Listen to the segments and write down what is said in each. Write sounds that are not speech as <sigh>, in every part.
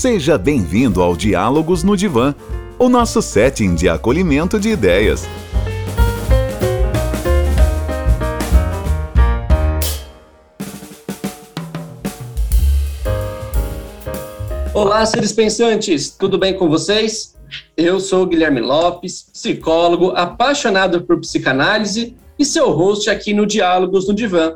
Seja bem-vindo ao Diálogos no Divã, o nosso setting de acolhimento de ideias. Olá, seres pensantes, tudo bem com vocês? Eu sou Guilherme Lopes, psicólogo, apaixonado por psicanálise e seu host aqui no Diálogos no Divã.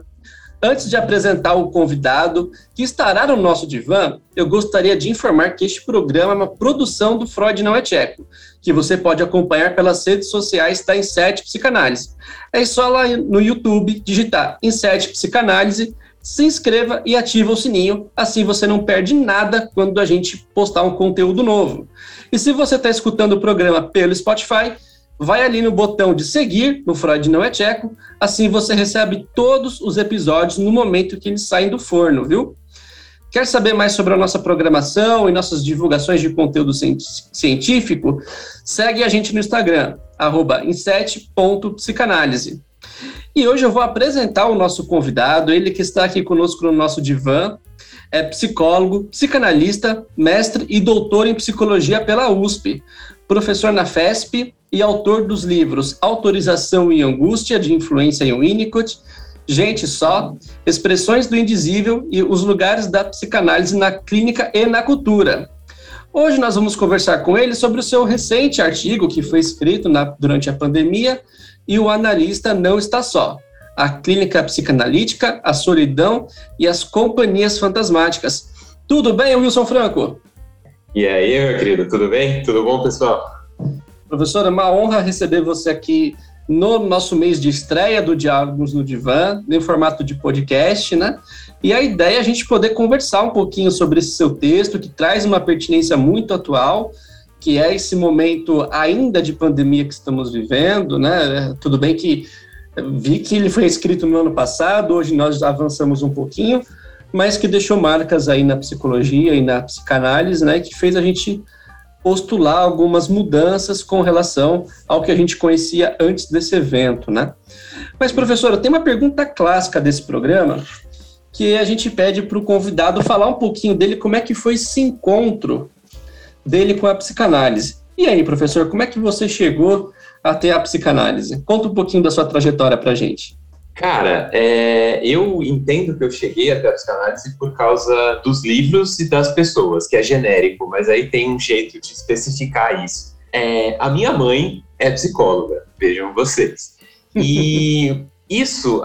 Antes de apresentar o convidado que estará no nosso divã, eu gostaria de informar que este programa é uma produção do Freud Não é Tcheco, que você pode acompanhar pelas redes sociais da Inset Psicanálise. É só lá no YouTube digitar Inset Psicanálise, se inscreva e ativa o sininho, assim você não perde nada quando a gente postar um conteúdo novo. E se você está escutando o programa pelo Spotify, vai ali no botão de seguir, no Freud Não é Tcheco, assim você recebe todos os episódios no momento que eles saem do forno, viu? Quer saber mais sobre a nossa programação e nossas divulgações de conteúdo científico? Segue a gente no Instagram, inset.psicanálise. E hoje eu vou apresentar o nosso convidado, ele que está aqui conosco no nosso divã, é psicólogo, psicanalista, mestre e doutor em psicologia pela USP, professor na FESP e autor dos livros Autorização e Angústia, de influência em Winnicott, Gente Só, Expressões do Indizível e Os Lugares da Psicanálise na Clínica e na Cultura. Hoje nós vamos conversar com ele sobre o seu recente artigo que foi escrito na, durante a pandemia e o analista não está só. A clínica psicanalítica, a solidão e as companhias fantasmáticas. Tudo bem, Wilson Franco? E aí, meu querido, tudo bem? Tudo bom, pessoal? Professora, é uma honra receber você aqui no nosso mês de estreia do Diálogos no Divã, em formato de podcast, né? E a ideia é a gente poder conversar um pouquinho sobre esse seu texto, que traz uma pertinência muito atual, que é esse momento ainda de pandemia que estamos vivendo, né? Tudo bem que vi que ele foi escrito no ano passado, hoje nós avançamos um pouquinho, mas que deixou marcas aí na psicologia e na psicanálise, né? Que fez a gente postular algumas mudanças com relação ao que a gente conhecia antes desse evento, né? Mas, professora, tem uma pergunta clássica desse programa que a gente pede para o convidado falar um pouquinho dele, como é que foi esse encontro dele com a psicanálise. E aí, professor, como é que você chegou até a psicanálise? Conta um pouquinho da sua trajetória para a gente. Cara, é, eu entendo que eu cheguei até a psicanálise por causa dos livros e das pessoas, que é genérico, mas aí tem um jeito de especificar isso. É, a minha mãe é psicóloga, vejam vocês. E <laughs> isso,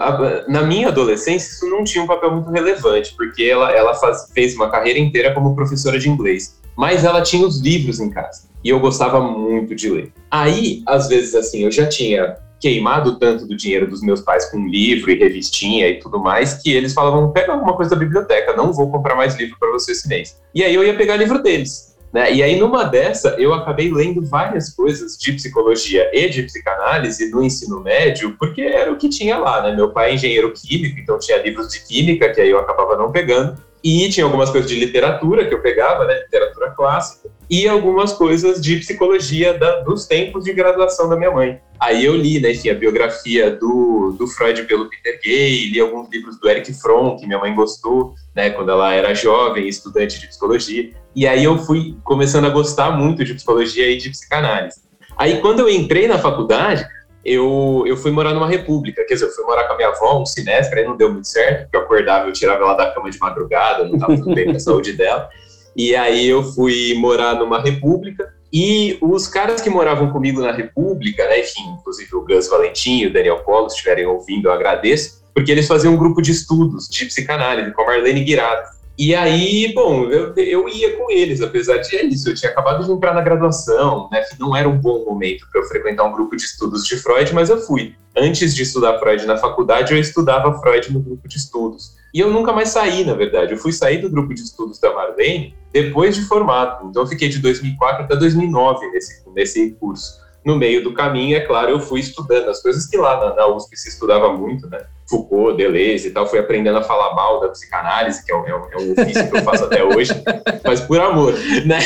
na minha adolescência, isso não tinha um papel muito relevante, porque ela, ela faz, fez uma carreira inteira como professora de inglês, mas ela tinha os livros em casa, e eu gostava muito de ler. Aí, às vezes, assim, eu já tinha queimado tanto do dinheiro dos meus pais com livro e revistinha e tudo mais, que eles falavam: pega alguma coisa da biblioteca, não vou comprar mais livro para você esse mês. E aí eu ia pegar livro deles. Né? E aí, numa dessa, eu acabei lendo várias coisas de psicologia e de psicanálise no ensino médio, porque era o que tinha lá, né? Meu pai é engenheiro químico, então tinha livros de química, que aí eu acabava não pegando. E tinha algumas coisas de literatura que eu pegava, né? Literatura clássica. E algumas coisas de psicologia da, dos tempos de graduação da minha mãe. Aí eu li, né, enfim, a biografia do, do Freud pelo Peter Gay, li alguns livros do Eric Fromm, que minha mãe gostou, né, quando ela era jovem, estudante de psicologia. E aí eu fui começando a gostar muito de psicologia e de psicanálise. Aí quando eu entrei na faculdade, eu, eu fui morar numa república, quer dizer, eu fui morar com a minha avó um semestre, aí não deu muito certo, porque eu acordava, eu tirava ela da cama de madrugada, não estava tudo bem com a saúde dela. E aí eu fui morar numa república, e os caras que moravam comigo na República, né, enfim, inclusive o Gus Valentim e o Daniel Polo, se estiverem ouvindo, eu agradeço, porque eles faziam um grupo de estudos de psicanálise com a Marlene Guirado. E aí, bom, eu, eu ia com eles, apesar de é isso, eu tinha acabado de entrar na graduação, né, não era um bom momento para eu frequentar um grupo de estudos de Freud, mas eu fui. Antes de estudar Freud na faculdade, eu estudava Freud no grupo de estudos. E eu nunca mais saí, na verdade. Eu fui sair do grupo de estudos da Marlene depois de formado. Então eu fiquei de 2004 até 2009 nesse, nesse curso no meio do caminho, é claro, eu fui estudando as coisas que lá na, na USP se estudava muito, né? Foucault, Deleuze e tal, fui aprendendo a falar mal da psicanálise, que é um, é um, é ofício que eu faço até hoje, <laughs> mas por amor, né?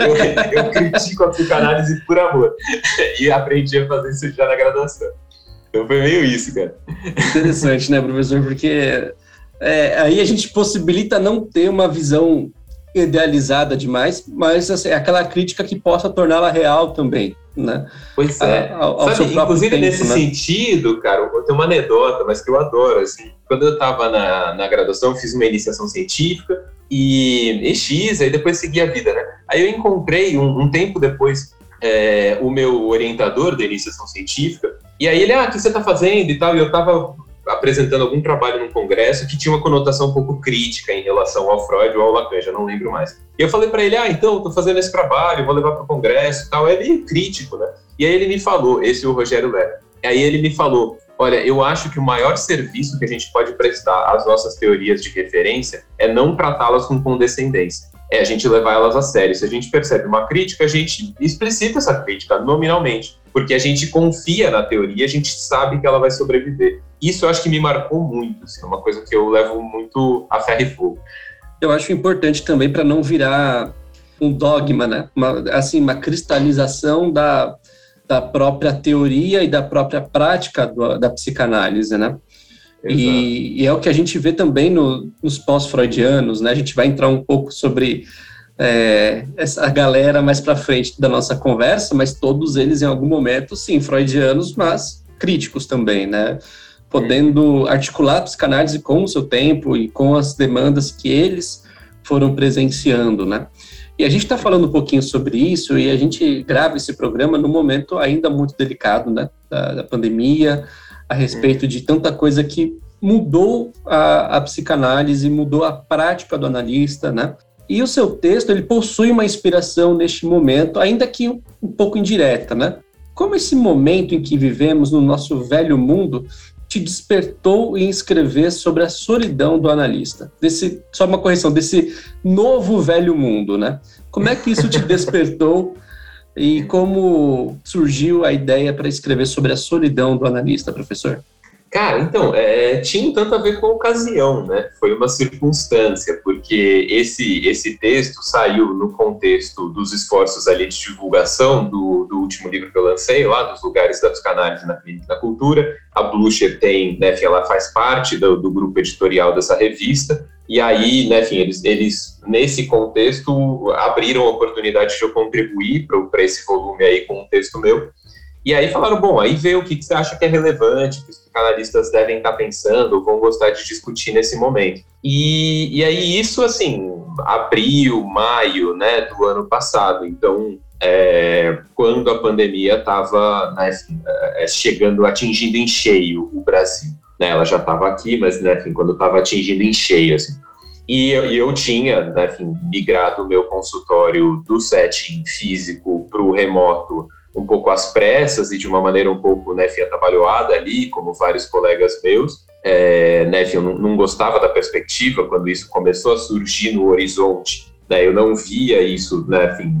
Eu, eu critico a psicanálise por amor. E aprendi a fazer isso já na graduação. Então foi meio isso, cara. Interessante, né, professor? Porque é, aí a gente possibilita não ter uma visão idealizada demais, mas assim, é aquela crítica que possa torná-la real também, né? Pois é. Ao, ao Sabe, inclusive tempo, nesse né? sentido, cara, eu tenho uma anedota, mas que eu adoro, assim. Quando eu estava na, na graduação, eu fiz uma iniciação científica e, e X, aí depois segui a vida, né? Aí eu encontrei, um, um tempo depois, é, o meu orientador da iniciação científica, e aí ele, ah, o que você está fazendo e tal, e eu estava apresentando algum trabalho num congresso que tinha uma conotação um pouco crítica em relação ao Freud ou ao Lacan, já não lembro mais. E eu falei para ele, ah, então, estou fazendo esse trabalho, vou levar para o congresso e tal. É crítico, né? E aí ele me falou, esse é o Rogério Lera. Aí ele me falou, olha, eu acho que o maior serviço que a gente pode prestar às nossas teorias de referência é não tratá-las com condescendência. É a gente levar elas a sério. Se a gente percebe uma crítica, a gente explicita essa crítica nominalmente porque a gente confia na teoria, a gente sabe que ela vai sobreviver. Isso eu acho que me marcou muito, assim, é uma coisa que eu levo muito a ferro e fogo. Eu acho importante também para não virar um dogma, né? Uma, assim, uma cristalização da, da própria teoria e da própria prática do, da psicanálise, né? E, e, é o que a gente vê também no, nos pós-freudianos, né? A gente vai entrar um pouco sobre é, essa galera mais para frente da nossa conversa, mas todos eles em algum momento, sim, freudianos, mas críticos também, né? Podendo articular a psicanálise com o seu tempo e com as demandas que eles foram presenciando, né? E a gente está falando um pouquinho sobre isso e a gente grava esse programa num momento ainda muito delicado, né? Da, da pandemia, a respeito de tanta coisa que mudou a, a psicanálise, mudou a prática do analista, né? E o seu texto, ele possui uma inspiração neste momento, ainda que um, um pouco indireta, né? Como esse momento em que vivemos no nosso velho mundo te despertou em escrever sobre a solidão do analista? Desse, só uma correção, desse novo velho mundo, né? Como é que isso te <laughs> despertou e como surgiu a ideia para escrever sobre a solidão do analista, professor? Cara, então, é, tinha um tanto a ver com a ocasião, né? Foi uma circunstância, porque esse, esse texto saiu no contexto dos esforços ali de divulgação do, do último livro que eu lancei, lá dos lugares da psicanálise na clínica da cultura. A Blucher tem, né, enfim, ela faz parte do, do grupo editorial dessa revista, e aí, né, enfim, eles, eles, nesse contexto, abriram a oportunidade de eu contribuir para esse volume aí com um texto meu, e aí falaram, bom, aí vê o que, que você acha que é relevante, que os psicanalistas devem estar pensando, vão gostar de discutir nesse momento. E, e aí isso, assim, abril, maio, né, do ano passado. Então, é, quando a pandemia estava né, é, chegando, atingindo em cheio o Brasil. Né, ela já estava aqui, mas né, enfim, quando estava atingindo em cheio, assim. E eu, eu tinha, né, enfim, migrado o meu consultório do setting físico para o remoto um pouco às pressas e de uma maneira um pouco, né, enfim, atabalhoada ali, como vários colegas meus. É, né, enfim, eu não, não, gostava da perspectiva quando isso começou a surgir no horizonte. Né, eu não via isso, né, enfim,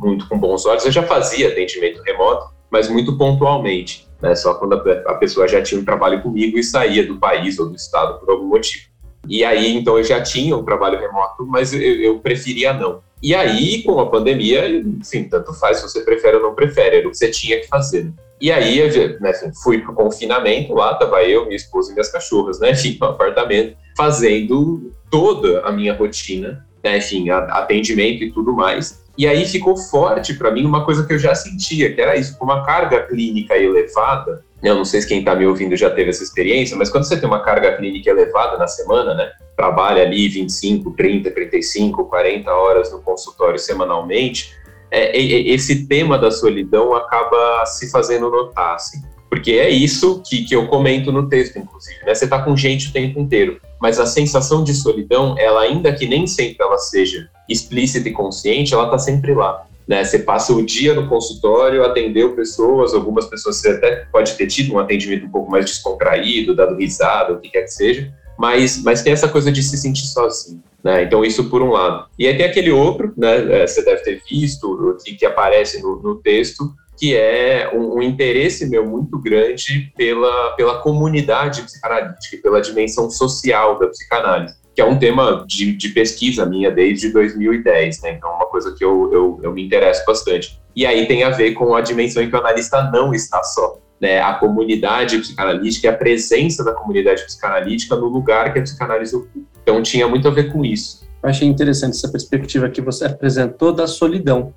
muito com bons olhos. Eu já fazia atendimento remoto, mas muito pontualmente, né, só quando a, a pessoa já tinha um trabalho comigo e saía do país ou do estado por algum motivo. E aí, então, eu já tinha um trabalho remoto, mas eu, eu preferia não. E aí, com a pandemia, enfim, tanto faz se você prefere ou não prefere, era o que você tinha que fazer. E aí, né, enfim, fui pro confinamento lá, tava eu, minha esposa e minhas cachorras, né, <laughs> enfim, no apartamento, fazendo toda a minha rotina, né, enfim, atendimento e tudo mais. E aí ficou forte para mim uma coisa que eu já sentia, que era isso, uma carga clínica elevada, eu não sei se quem está me ouvindo já teve essa experiência, mas quando você tem uma carga clínica elevada na semana, né, trabalha ali 25, 30, 35, 40 horas no consultório semanalmente, é, é, esse tema da solidão acaba se fazendo notar, assim. Porque é isso que, que eu comento no texto, inclusive, né? Você está com gente o tempo inteiro, mas a sensação de solidão, ela ainda que nem sempre ela seja explícita e consciente, ela está sempre lá. Né? Você passa o dia no consultório, atendeu pessoas, algumas pessoas você até pode ter tido um atendimento um pouco mais descontraído, dado risada, o que quer que seja, mas, mas tem essa coisa de se sentir sozinho. Né? Então, isso por um lado. E aí tem aquele outro, né, é, você deve ter visto, que, que aparece no, no texto, que é um, um, interesse meu muito grande pela, pela comunidade psicanalítica, pela dimensão social da psicanálise que é um tema de, de, pesquisa minha desde 2010, né? Então, é uma coisa que eu, eu, eu, me interesso bastante. E aí tem a ver com a dimensão em que o analista não está só. Né? A comunidade psicanalítica e a presença da comunidade psicanalítica no lugar que a psicanálise ocupa. Então, tinha muito a ver com isso. Eu achei interessante essa perspectiva que você apresentou da solidão,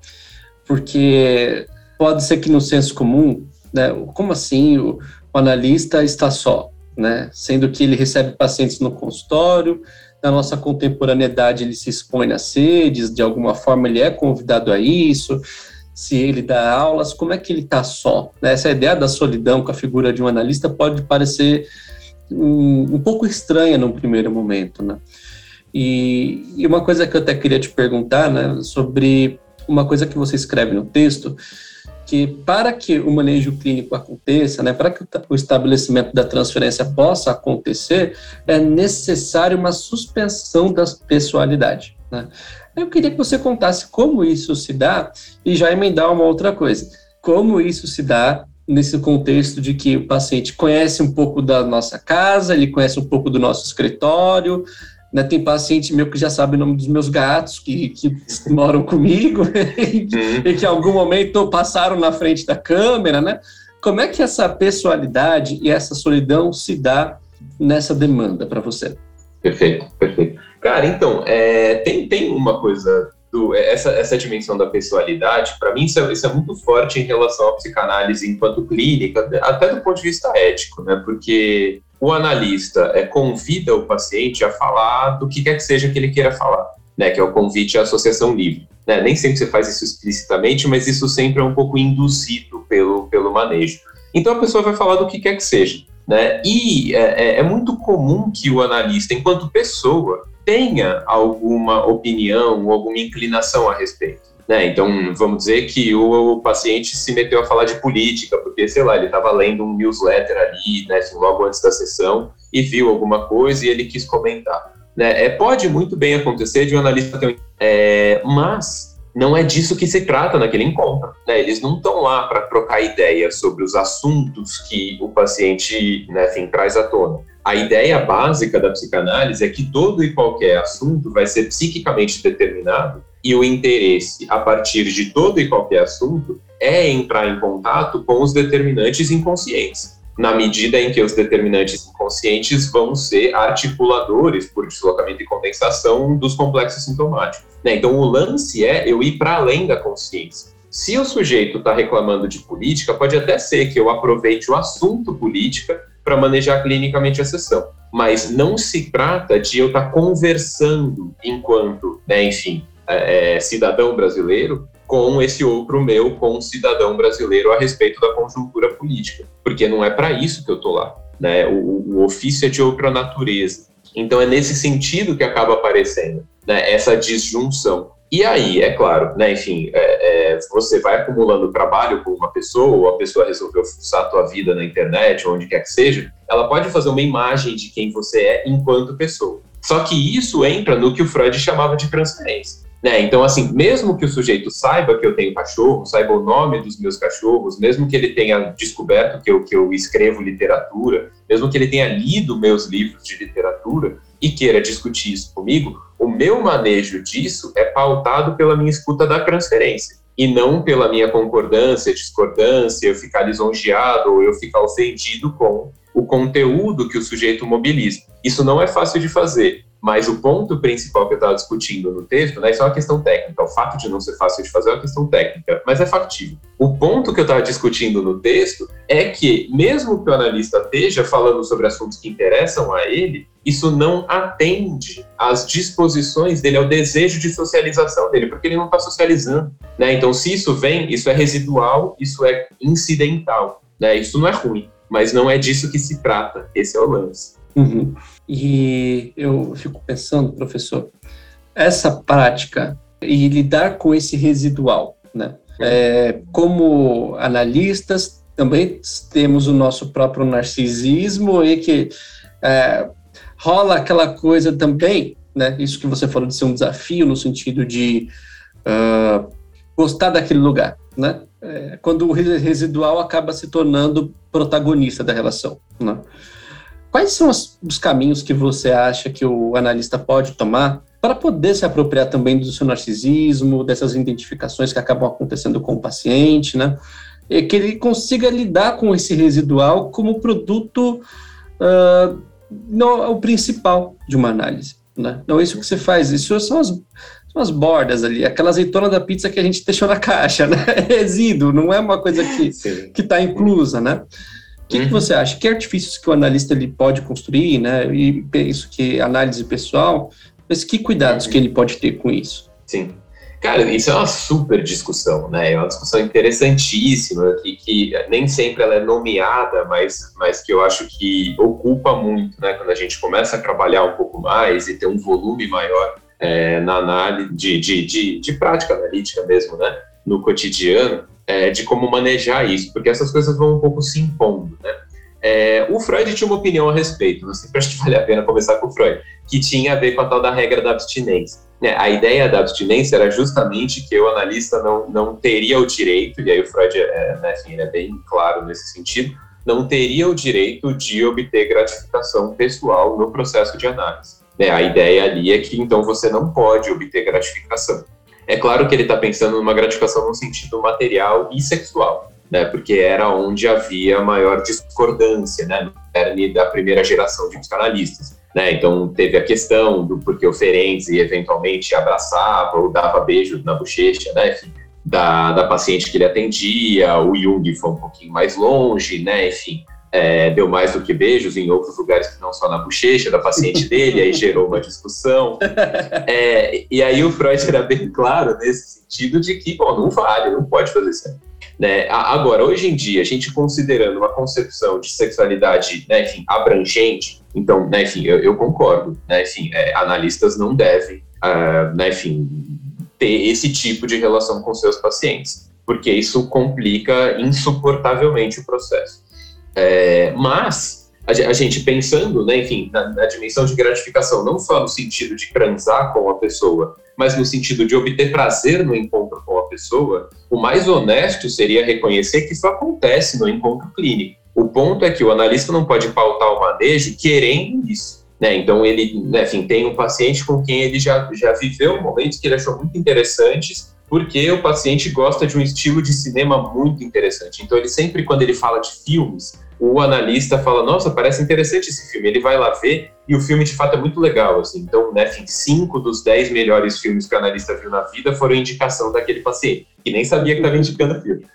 porque pode ser que no senso comum, né, como assim o, o analista está só, né, sendo que ele recebe pacientes no consultório, na nossa contemporaneidade ele se expõe nas sedes, de alguma forma ele é convidado a isso, se ele dá aulas, como é que ele está só? Né? Essa ideia da solidão com a figura de um analista pode parecer um, um pouco estranha num primeiro momento, né? E, e, uma coisa que eu até queria te perguntar, né, sobre uma coisa que você escreve no texto, que para que o manejo clínico aconteça, né, para que o estabelecimento da transferência possa acontecer, é necessário uma suspensão da pessoalidade. Né? Eu queria que você contasse como isso se dá e já emendar uma outra coisa. Como isso se dá nesse contexto de que o paciente conhece um pouco da nossa casa, ele conhece um pouco do nosso escritório, né, tem paciente meu que já sabe o nome dos meus gatos, que, que <laughs> moram comigo, e, e que em algum momento passaram na frente da câmera, né? Como é que essa pessoalidade e essa solidão se dá nessa demanda para você? Perfeito, perfeito. Cara, então, é, tem, tem uma coisa, do, essa, essa dimensão da pessoalidade, para mim isso é, isso é, muito forte em relação à psicanálise enquanto clínica, até do ponto de vista ético, né? Porque o analista é, convida o paciente a falar do que quer que seja que ele queira falar, né, que é o convite à associação livre. Né? Nem sempre você faz isso explicitamente, mas isso sempre é um pouco induzido pelo, pelo manejo. Então a pessoa vai falar do que quer que seja. Né? E é, é, é muito comum que o analista, enquanto pessoa, tenha alguma opinião ou alguma inclinação a respeito. Né? Então, vamos dizer que o, paciente se meteu a falar de política, porque, sei lá, ele estava lendo um newsletter ali, né, assim, logo antes da sessão, e viu alguma coisa e ele quis comentar. Né? É, pode muito bem acontecer de um analista ter um... É, mas não é disso que se trata naquele encontro. Né? Eles não estão lá para trocar ideias sobre os assuntos que o paciente né, enfim, traz à tona. A ideia básica da psicanálise é que todo e qualquer assunto vai ser psiquicamente determinado e o interesse, a partir de todo e qualquer assunto, é entrar em contato com os determinantes inconscientes, na medida em que os determinantes inconscientes vão ser articuladores por deslocamento e condensação dos complexos sintomáticos. Né? Então, o lance é eu ir para além da consciência. Se o sujeito está reclamando de política, pode até ser que eu aproveite o assunto política para manejar clinicamente a sessão. Mas não se trata de eu estar tá conversando enquanto, né, enfim, é, é, cidadão brasileiro com esse outro meu, com um cidadão brasileiro a respeito da conjuntura política, porque não é para isso que eu tô lá, né? O, o, ofício é de outra natureza. Então é nesse sentido que acaba aparecendo, né? Essa disjunção. E aí, é claro, né? Enfim, é, é, você vai acumulando trabalho com uma pessoa, ou a pessoa resolveu fuçar a tua vida na internet, onde quer que seja, ela pode fazer uma imagem de quem você é enquanto pessoa. Só que isso entra no que o Freud chamava de transferência. Né? Então, assim, mesmo que o sujeito saiba que eu tenho cachorro, saiba o nome dos meus cachorros, mesmo que ele tenha descoberto que eu, que eu escrevo literatura, mesmo que ele tenha lido meus livros de literatura e queira discutir isso comigo, o meu manejo disso é pautado pela minha escuta da transferência e não pela minha concordância, discordância, eu ficar lisonjeado ou eu ficar ofendido com o conteúdo que o sujeito mobiliza. Isso não é fácil de fazer, mas o ponto principal que eu estava discutindo no texto, né, isso é uma questão técnica. O fato de não ser fácil de fazer é uma questão técnica, mas é factível. O ponto que eu estava discutindo no texto é que, mesmo que o analista esteja falando sobre assuntos que interessam a ele, isso não atende às disposições dele, ao desejo de socialização dele, porque ele não está socializando. Né? Então, se isso vem, isso é residual, isso é incidental. Né? Isso não é ruim, mas não é disso que se trata. Esse é o lance. Uhum. E eu fico pensando, professor, essa prática e lidar com esse residual, né? É, como analistas, também temos o nosso próprio narcisismo e que é, rola aquela coisa também, né? Isso que você falou de ser um desafio no sentido de uh, gostar daquele lugar, né? É, quando o residual acaba se tornando protagonista da relação, né? Quais são os, os caminhos que você acha que o analista pode tomar para poder se apropriar também do seu narcisismo, dessas identificações que acabam acontecendo com o paciente, né? E que ele consiga lidar com esse residual como produto uh, no, o principal de uma análise. Né? Não, isso que você faz, isso são as, são as bordas ali, aquela azeitona da pizza que a gente deixou na caixa, né? <laughs> É resíduo, não é uma coisa que está inclusa, né? O que, uhum. que, você acha? Que artifícios que o analista ele pode construir, né? E penso que análise pessoal, mas que cuidados uhum. que ele pode ter com isso? Sim. Cara, isso é uma super discussão, né? É uma discussão interessantíssima, que, que nem sempre ela é nomeada, mas, mas que eu acho que ocupa muito, né? Quando a gente começa a trabalhar um pouco mais e ter um volume maior é, na análise de, de, de, de, prática analítica mesmo, né? No cotidiano, é, de como manejar isso, porque essas coisas vão um pouco se impondo, né? É, o Freud tinha uma opinião a respeito, não sei se acho que vale a pena começar com o Freud, que tinha a ver com a tal da regra da abstinência. É, a ideia da abstinência era justamente que o analista não, não teria o direito, e aí o Freud é, né, assim, é bem claro nesse sentido, não teria o direito de obter gratificação pessoal no processo de análise. É, a ideia ali é que então você não pode obter gratificação. É claro que ele está pensando numa gratificação no sentido material e sexual, né, porque era onde havia maior discordância né, da primeira geração de psicanalistas. Né? Então, teve a questão do porque o Ferenczi eventualmente abraçava ou dava beijo na bochecha, né? Enfim, da, da paciente que ele atendia, o Jung foi um pouquinho mais longe, né? Enfim, é, deu mais do que beijos em outros lugares que não só na bochecha da paciente <laughs> dele, aí gerou uma discussão. É, e aí o Freud era bem claro nesse sentido de que, bom, não vale, não pode fazer isso. Né? Agora, hoje em dia, a gente considerando uma concepção de sexualidade, né, enfim, abrangente, então, né, enfim, eu, eu concordo, né, enfim, é, analistas não devem, uh, enfim, ter esse tipo de relação com seus pacientes, porque isso complica insuportavelmente o processo. É, mas a, gente pensando, né, enfim, na, na, dimensão de gratificação, não só no sentido de transar com a pessoa, mas no sentido de obter prazer no encontro com a pessoa, o mais honesto seria reconhecer que isso acontece no encontro clínico. O ponto é que o analista não pode pautar o manejo querendo isso. Né? Então, ele, né, enfim, tem um paciente com quem ele já, já viveu momentos que ele achou muito interessantes porque o paciente gosta de um estilo de cinema muito interessante. Então, ele sempre, quando ele fala de filmes, o analista fala: Nossa, parece interessante esse filme. Ele vai lá ver e o filme de fato é muito legal. Assim. Então, né, enfim, cinco dos dez melhores filmes que o analista viu na vida foram indicação daquele paciente, que nem sabia que estava indicando o filme.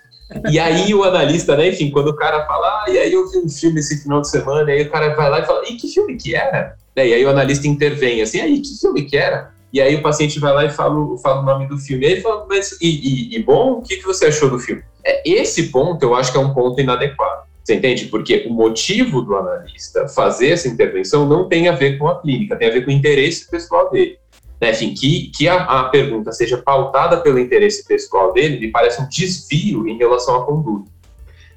E aí o analista, né, enfim, quando o cara fala, ah, e aí eu vi um filme esse final de semana, e aí o cara vai lá e fala, e que filme que era? Né, e aí o analista intervém, assim, aí que filme que era? E aí o paciente vai lá e fala, fala o nome do filme. E aí fala, mas e, e, e bom, o que, que você achou do filme? É, esse ponto eu acho que é um ponto inadequado. Você entende? Porque o motivo do analista fazer essa intervenção não tem a ver com a clínica, tem a ver com o interesse pessoal dele. Né? Enfim, que, que a, a pergunta seja pautada pelo interesse pessoal dele me parece um desvio em relação à conduta.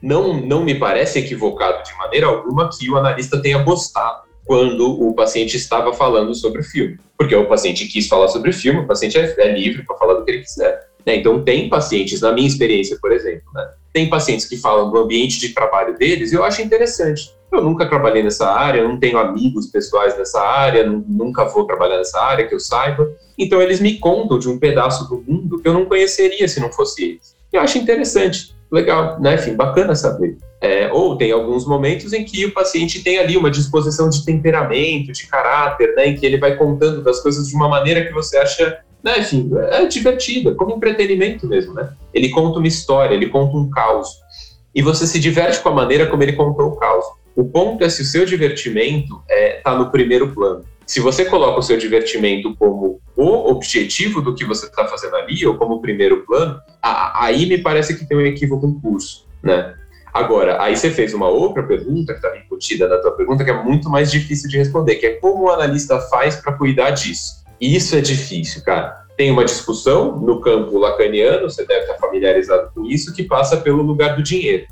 Não, não me parece equivocado de maneira alguma que o analista tenha gostado quando o paciente estava falando sobre o filme. Porque o paciente quis falar sobre o filme, o paciente é, é livre para falar do que ele quiser. Né? Então, tem pacientes, na minha experiência, por exemplo, né? tem pacientes que falam do ambiente de trabalho deles e eu acho interessante. Eu nunca trabalhei nessa área, não tenho amigos pessoais nessa área, nunca vou trabalhar nessa área, que eu saiba. Então, eles me contam de um pedaço do mundo que eu não conheceria se não fosse eles. Eu acho interessante, legal, né? Enfim, bacana saber. É, ou tem alguns momentos em que o paciente tem ali uma disposição de temperamento, de caráter, né, em que ele vai contando das coisas de uma maneira que você acha, né, enfim, é divertida, como entretenimento mesmo, né? Ele conta uma história, ele conta um caos, e você se diverte com a maneira como ele contou o caos. O ponto é se o seu divertimento está é, tá no primeiro plano. Se você coloca o seu divertimento como o objetivo do que você está fazendo ali, ou como primeiro plano, a, aí me parece que tem um equívoco em curso, né? Agora, aí você fez uma outra pergunta que estava embutida na tua pergunta, que é muito mais difícil de responder, que é como o analista faz para cuidar disso. Isso é difícil, cara. Tem uma discussão no campo lacaniano, você deve estar familiarizado com isso, que passa pelo lugar do dinheiro.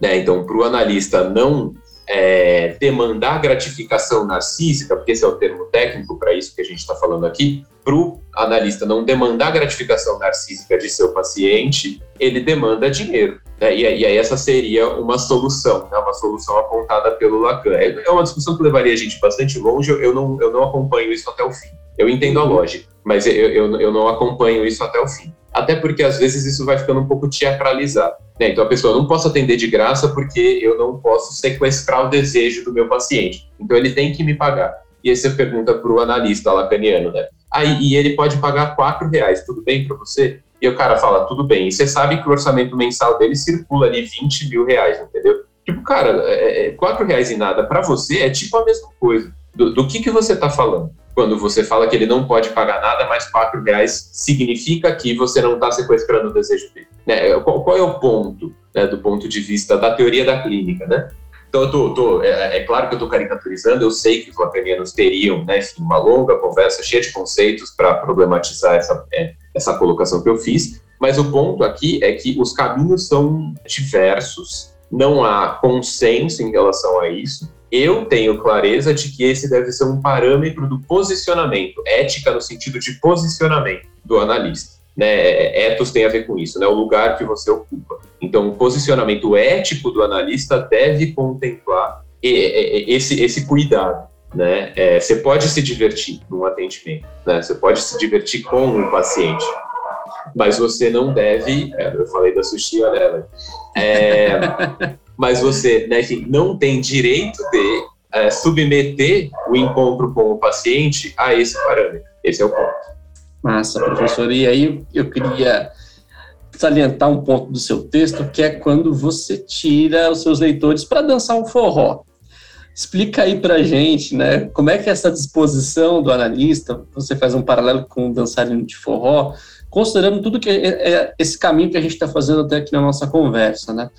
Né? Então, para o analista não é, demandar gratificação narcísica, porque esse é o termo técnico para isso que a gente está falando aqui, para o analista não demandar gratificação narcísica de seu paciente, ele demanda dinheiro. Né? E, aí essa seria uma solução, né? uma solução apontada pelo Lacan. É, é uma discussão que levaria a gente bastante longe, eu não, eu não acompanho isso até o fim. Eu entendo a uhum. lógica, mas eu, eu, eu não acompanho isso até o fim. Até porque às vezes isso vai ficando um pouco teatralizado. Né? Então a pessoa não posso atender de graça porque eu não posso sequestrar o desejo do meu paciente. Então ele tem que me pagar. e aí você pergunta para o analista lacaniano, né? Aí, e ele pode pagar quatro reais, tudo bem para você? E o cara fala, tudo bem. E você sabe que o orçamento mensal dele circula ali 20 mil reais, entendeu? Tipo, cara, é, é, quatro reais e nada para você é tipo a mesma coisa. Do, do que, que você está falando? Quando você fala que ele não pode pagar nada, mas quatro reais significa que você não está sequestrando o desejo dele. Né? Qual, qual, é o ponto, né, do ponto de vista da teoria da clínica, né? Então, eu tô, tô é, é, claro que eu estou caricaturizando, eu sei que os lacanianos teriam né, enfim, uma longa conversa cheia de conceitos para problematizar essa, é, essa colocação que eu fiz, mas o ponto aqui é que os caminhos são diversos, não há consenso em relação a isso. Eu tenho clareza de que esse deve ser um parâmetro do posicionamento, ética no sentido de posicionamento do analista. Né, ethos tem a ver com isso, né, o lugar que você ocupa. Então, o posicionamento ético do analista deve contemplar esse, esse cuidado. Né? É, você pode se divertir num atendimento, né? você pode se divertir com o paciente, mas você não deve. É, eu falei da sushi, olha ela. É, <laughs> mas você né, não tem direito de é, submeter o encontro com o paciente a esse parâmetro. Esse é o ponto. Massa, professor. E aí eu queria salientar um ponto do seu texto, que é quando você tira os seus leitores para dançar um forró. Explica aí para gente, né, como é que é essa disposição do analista, você faz um paralelo com o dançarino de forró, considerando tudo que é, é esse caminho que a gente está fazendo até aqui na nossa conversa, né?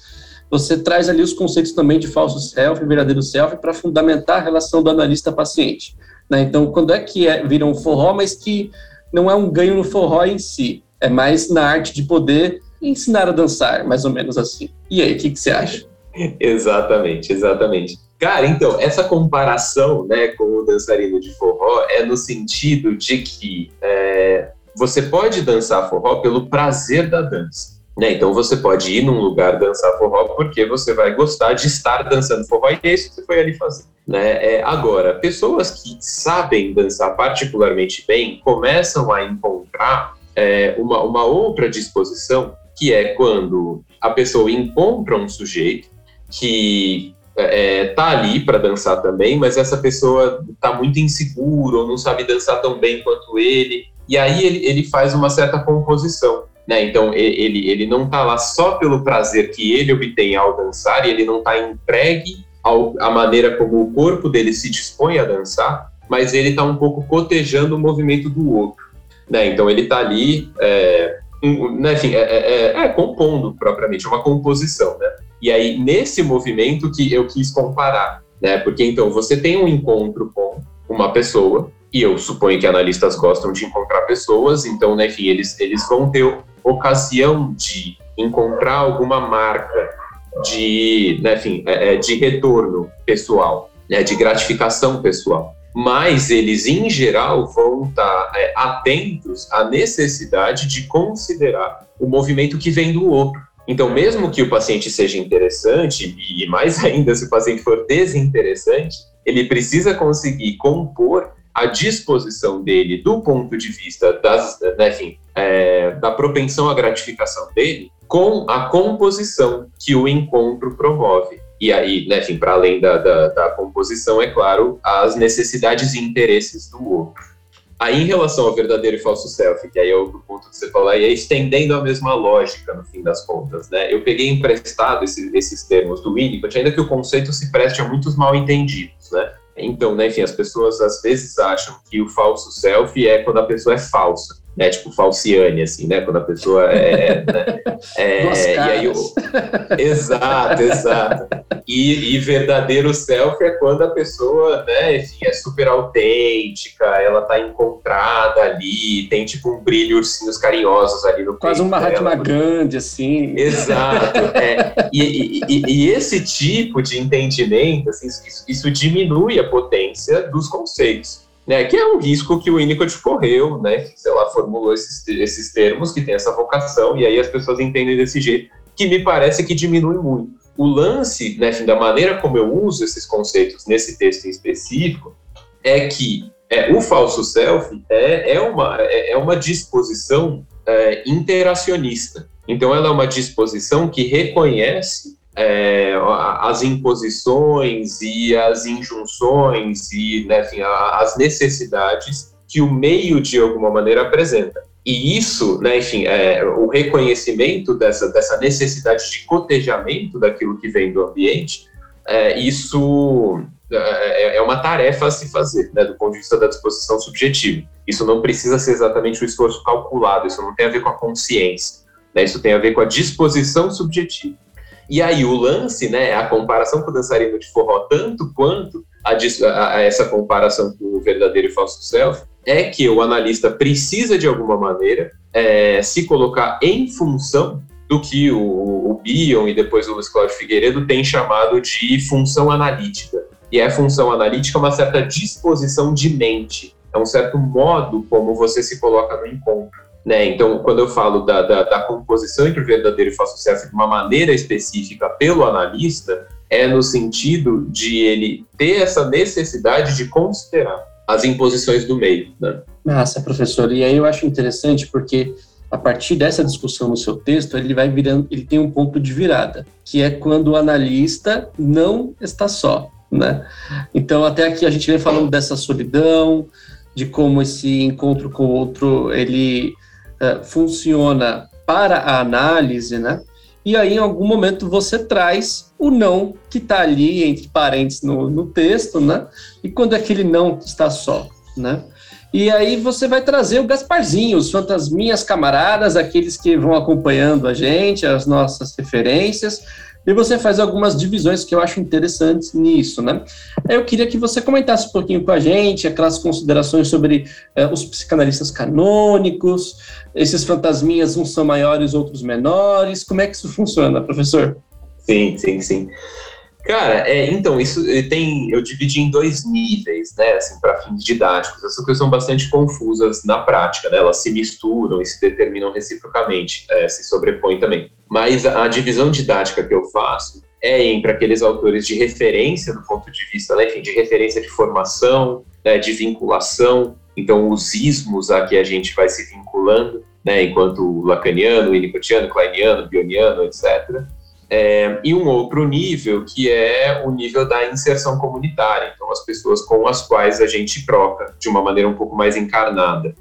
Você traz ali os conceitos também de falso self e verdadeiro self para fundamentar a relação do analista-paciente. Né? Então, quando é que é, vira um forró, mas que não é um ganho no forró em si, é mais na arte de poder ensinar a dançar, mais ou menos assim. E aí, o que, que você acha? <laughs> exatamente, exatamente. Cara, então, essa comparação né, com o dançarino de forró é no sentido de que é, você pode dançar forró pelo prazer da dança. Né? Então, você pode ir num lugar dançar forró porque você vai gostar de estar dançando forró e é isso que você foi ali fazer. Né? É, agora, pessoas que sabem dançar particularmente bem começam a encontrar é, uma, uma outra disposição, que é quando a pessoa encontra um sujeito que é, tá ali para dançar também, mas essa pessoa tá muito inseguro ou não sabe dançar tão bem quanto ele, e aí ele, ele faz uma certa composição. Né? Então ele, ele não tá lá só pelo prazer que ele obtém ao dançar, e ele não tá entregue ao, a maneira como o corpo dele se dispõe a dançar, mas ele está um pouco cotejando o movimento do outro. Né? Então ele está ali, é, um, né, enfim, é, é, é, é, compondo propriamente, uma composição. Né? E aí, nesse movimento que eu quis comparar, né? porque então você tem um encontro com uma pessoa, e eu suponho que analistas gostam de encontrar pessoas, então, né, enfim, eles, eles vão ter ocasião de encontrar alguma marca de, né, enfim, é, é, de retorno pessoal, né, de gratificação pessoal. Mas eles, em geral, vão estar é, atentos à necessidade de considerar o movimento que vem do outro. Então, mesmo que o paciente seja interessante, e mais <laughs> ainda se o paciente for desinteressante, ele precisa conseguir compor a disposição dele do ponto de vista das, né, enfim, é, da propensão à gratificação dele com a composição que o encontro promove. E aí, né, para além da, da, da, composição, é claro, as necessidades e interesses do outro. Aí, em relação ao verdadeiro e falso self, que aí é o ponto que você falou, aí é estendendo a mesma lógica, no fim das contas, né? Eu peguei emprestado esses, esses termos do Winnicott, ainda que o conceito se preste a muitos mal entendidos, né? Então, né, enfim, as pessoas às vezes acham que o falso self é quando a pessoa é falsa né? Tipo falciane, assim, né? Quando a pessoa é. né? <laughs> é e aí o... <laughs> Exato, exato. E, e, verdadeiro self é quando a pessoa, né, enfim, é super autêntica, ela tá encontrada ali, tem tipo um brilho ursinhos carinhosos ali no Quase um Mahatma Gandhi, assim. Exato. É. E, e, e, esse tipo de entendimento, assim, isso, isso diminui a potência dos conceitos né, que é um risco que o Winnicott correu, né, que, sei lá, formulou esses, esses termos, que tem essa vocação, e aí as pessoas entendem desse jeito, que me parece que diminui muito. O lance, né, da maneira como eu uso esses conceitos nesse texto em específico, é que é, o falso self é, é, uma, é, é uma disposição é, interacionista. Então, ela é uma disposição que reconhece é, as imposições e as injunções e né, enfim, as necessidades que o meio de alguma maneira apresenta. E isso, né, enfim, é, o reconhecimento dessa, dessa necessidade de cotejamento daquilo que vem do ambiente, é, isso é, é, uma tarefa a se fazer, né, do ponto de vista da disposição subjetiva. Isso não precisa ser exatamente um esforço calculado, isso não tem a ver com a consciência, né, isso tem a ver com a disposição subjetiva. E aí o lance, né, a comparação com o dançarino de forró, tanto quanto a, a, essa comparação com o verdadeiro e falso self, é que o analista precisa, de alguma maneira, é, se colocar em função do que o, o Bion e depois o Luiz Cláudio Figueiredo tem chamado de função analítica. E a função analítica é uma certa disposição de mente, é um certo modo como você se coloca no encontro. Né? Então, quando eu falo da, da, da composição entre o verdadeiro e falso self de uma maneira específica pelo analista, é no sentido de ele ter essa necessidade de considerar as imposições do meio. Né? Nossa, professor, e aí eu acho interessante porque a partir dessa discussão no seu texto, ele vai virando, ele tem um ponto de virada, que é quando o analista não está só, né? Então, até aqui a gente vem falando dessa solidão, de como esse encontro com o outro, ele uh, funciona para a análise, né? E aí, em algum momento, você traz o não que está ali entre parênteses no, no texto, né? E quando é aquele não está só, né? E aí você vai trazer o Gasparzinho, os fantasminhas camaradas, aqueles que vão acompanhando a gente, as nossas referências, e você faz algumas divisões que eu acho interessantes nisso, né? Eu queria que você comentasse um pouquinho com a gente aquelas considerações sobre eh, os psicanalistas canônicos, esses fantasminhas, uns são maiores, outros menores, como é que isso funciona, professor? Sim, sim, sim. Cara, é, então, isso tem. Eu dividi em dois níveis, né, assim, para fins didáticos. Essas coisas são bastante confusas na prática, né? Elas se misturam e se determinam reciprocamente, é, se sobrepõem também. Mas a, divisão didática que eu faço é entre aqueles autores de referência do ponto de vista, né, enfim, de referência de formação, né, de vinculação. Então, os ismos a que a gente vai se vinculando, né, enquanto lacaniano, winnicottiano, kleiniano, bioniano, etc é, e um outro nível que é o nível da inserção comunitária, então as pessoas com as quais a gente troca de uma maneira um pouco mais encarnada.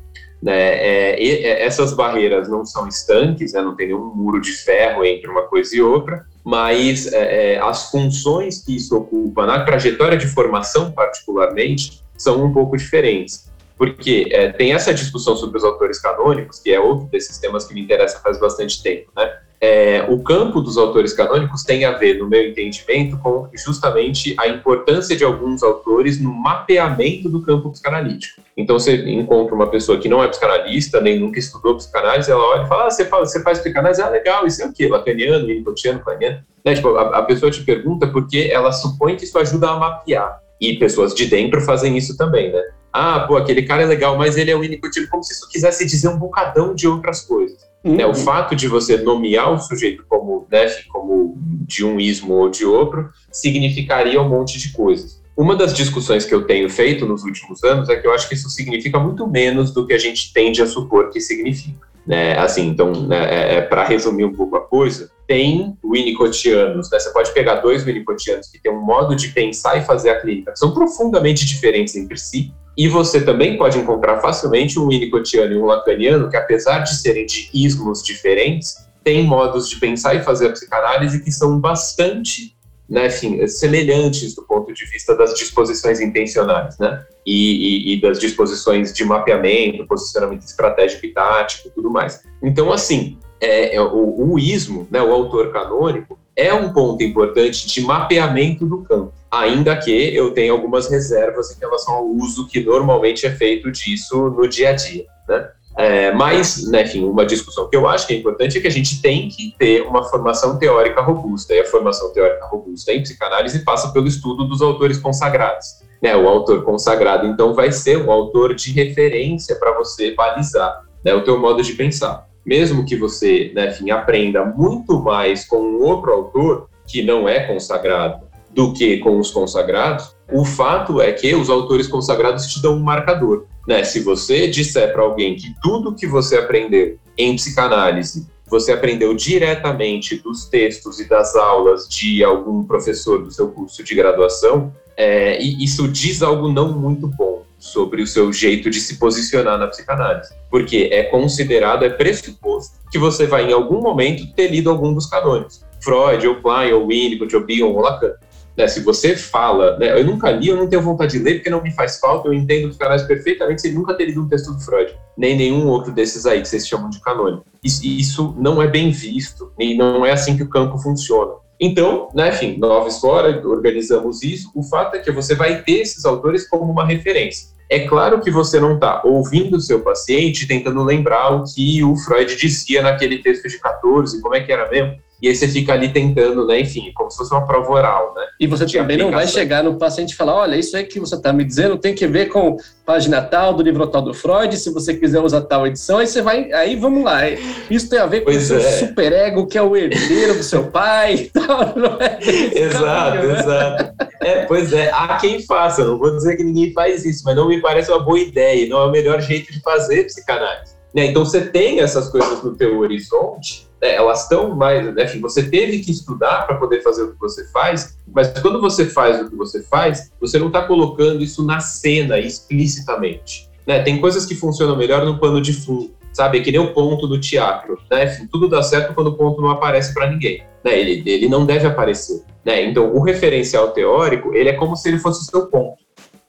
Né? É, e, é, essas barreiras não são estanques, né? não tem nenhum muro de ferro entre uma coisa e outra, mas é, é as funções que isso ocupa na trajetória de formação, particularmente, são um pouco diferentes. Porque é, tem essa discussão sobre os autores canônicos, que é outro desses temas que me interessa faz bastante tempo, né? É, o campo dos autores canônicos tem a ver, no meu entendimento, com justamente a importância de alguns autores no mapeamento do campo psicanalítico. Então, você encontra uma pessoa que não é psicanalista, nem nunca estudou psicanálise, ela olha e fala: ah, você, você faz psicanálise? Ah, legal, isso é o quê? Lacaniano, Winnicottiano, Kleiniano? Né? Tipo, a, a pessoa te pergunta porque ela supõe que isso ajuda a mapear. E pessoas de dentro fazem isso também, né? Ah, pô, aquele cara é legal, mas ele é o Winnicottiano, como se isso quisesse dizer um bocadão de outras coisas. Uhum. Né, o fato de você nomear o sujeito como, né, como de um ismo ou de outro significaria um monte de coisas. Uma das discussões que eu tenho feito nos últimos anos é que eu acho que isso significa muito menos do que a gente tende a supor que significa. Né? Assim, então, né, é, é para resumir um pouco a coisa, tem winnicottianos, né? Você pode pegar dois winnicottianos que têm um modo de pensar e fazer a clínica que são profundamente diferentes entre si, e você também pode encontrar facilmente um winnicottiano e um lacaniano que, apesar de serem de ismos diferentes, têm modos de pensar e fazer a psicanálise que são bastante né, enfim, semelhantes do ponto de vista das disposições intencionais, né? E, e, e, das disposições de mapeamento, posicionamento estratégico e tático, tudo mais. Então, assim, é, é o, o ismo, né, o autor canônico, é um ponto importante de mapeamento do campo, ainda que eu tenha algumas reservas em relação ao uso que normalmente é feito disso no dia a dia, né? É, mas, né, enfim, uma discussão que eu acho que é importante é que a gente tem que ter uma formação teórica robusta, e a formação teórica robusta em psicanálise passa pelo estudo dos autores consagrados. Né, o autor consagrado, então, vai ser um autor de referência para você balizar né, o teu modo de pensar mesmo que você, né, enfim, aprenda muito mais com um outro autor que não é consagrado do que com os consagrados, o fato é que os autores consagrados te dão um marcador. Né? Se você disser para alguém que tudo que você aprendeu em psicanálise você aprendeu diretamente dos textos e das aulas de algum professor do seu curso de graduação, é, e isso diz algo não muito bom sobre o seu jeito de se posicionar na psicanálise. Porque é considerado, é pressuposto, que você vai em algum momento ter lido algum dos canônicos. Freud, ou Klein, ou Winnicott, ou Bion, ou Lacan. Né, se você fala, né, eu nunca li, eu não tenho vontade de ler porque não me faz falta, eu entendo os canais perfeitamente sem nunca ter lido um texto do Freud, nem nenhum outro desses aí que vocês chamam de canônico. Isso, isso não é bem visto, e não é assim que o campo funciona. Então, né, enfim, nova história, organizamos isso. O fato é que você vai ter esses autores como uma referência. É claro que você não está ouvindo o seu paciente tentando lembrar o que o Freud dizia naquele texto de 14, como é que era mesmo? E aí você fica ali tentando, né? Enfim, como se fosse uma prova oral, né? E você também não vai chegar no paciente e falar, olha, isso aí que você está me dizendo tem que ver com página tal do livro tal do Freud, se você quiser usar tal edição, aí você vai, aí vamos lá. Isso tem a ver com pois o seu é. superego, que é o herdeiro do seu <laughs> pai e tal, não é? Exato, caminho, né? exato. É, pois é, há quem faça, não vou dizer que ninguém faz isso, mas não me parece uma boa ideia, não é o melhor jeito de fazer psicanálise. Né? Então você tem essas coisas no teu horizonte, né, elas estão mais, né, enfim, você teve que estudar para poder fazer o que você faz, mas quando você faz o que você faz, você não está colocando isso na cena explicitamente. Né? Tem coisas que funcionam melhor no pano de fundo, sabe? É que nem o ponto do teatro, né? Enfim, tudo dá certo quando o ponto não aparece para ninguém, né? Ele, ele não deve aparecer, né? Então, o referencial teórico, ele é como se ele fosse o seu ponto.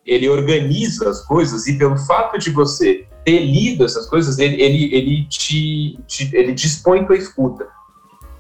Ele organiza as coisas e pelo fato de você ter lido essas coisas, ele, ele, ele te, te ele dispõe tua escuta.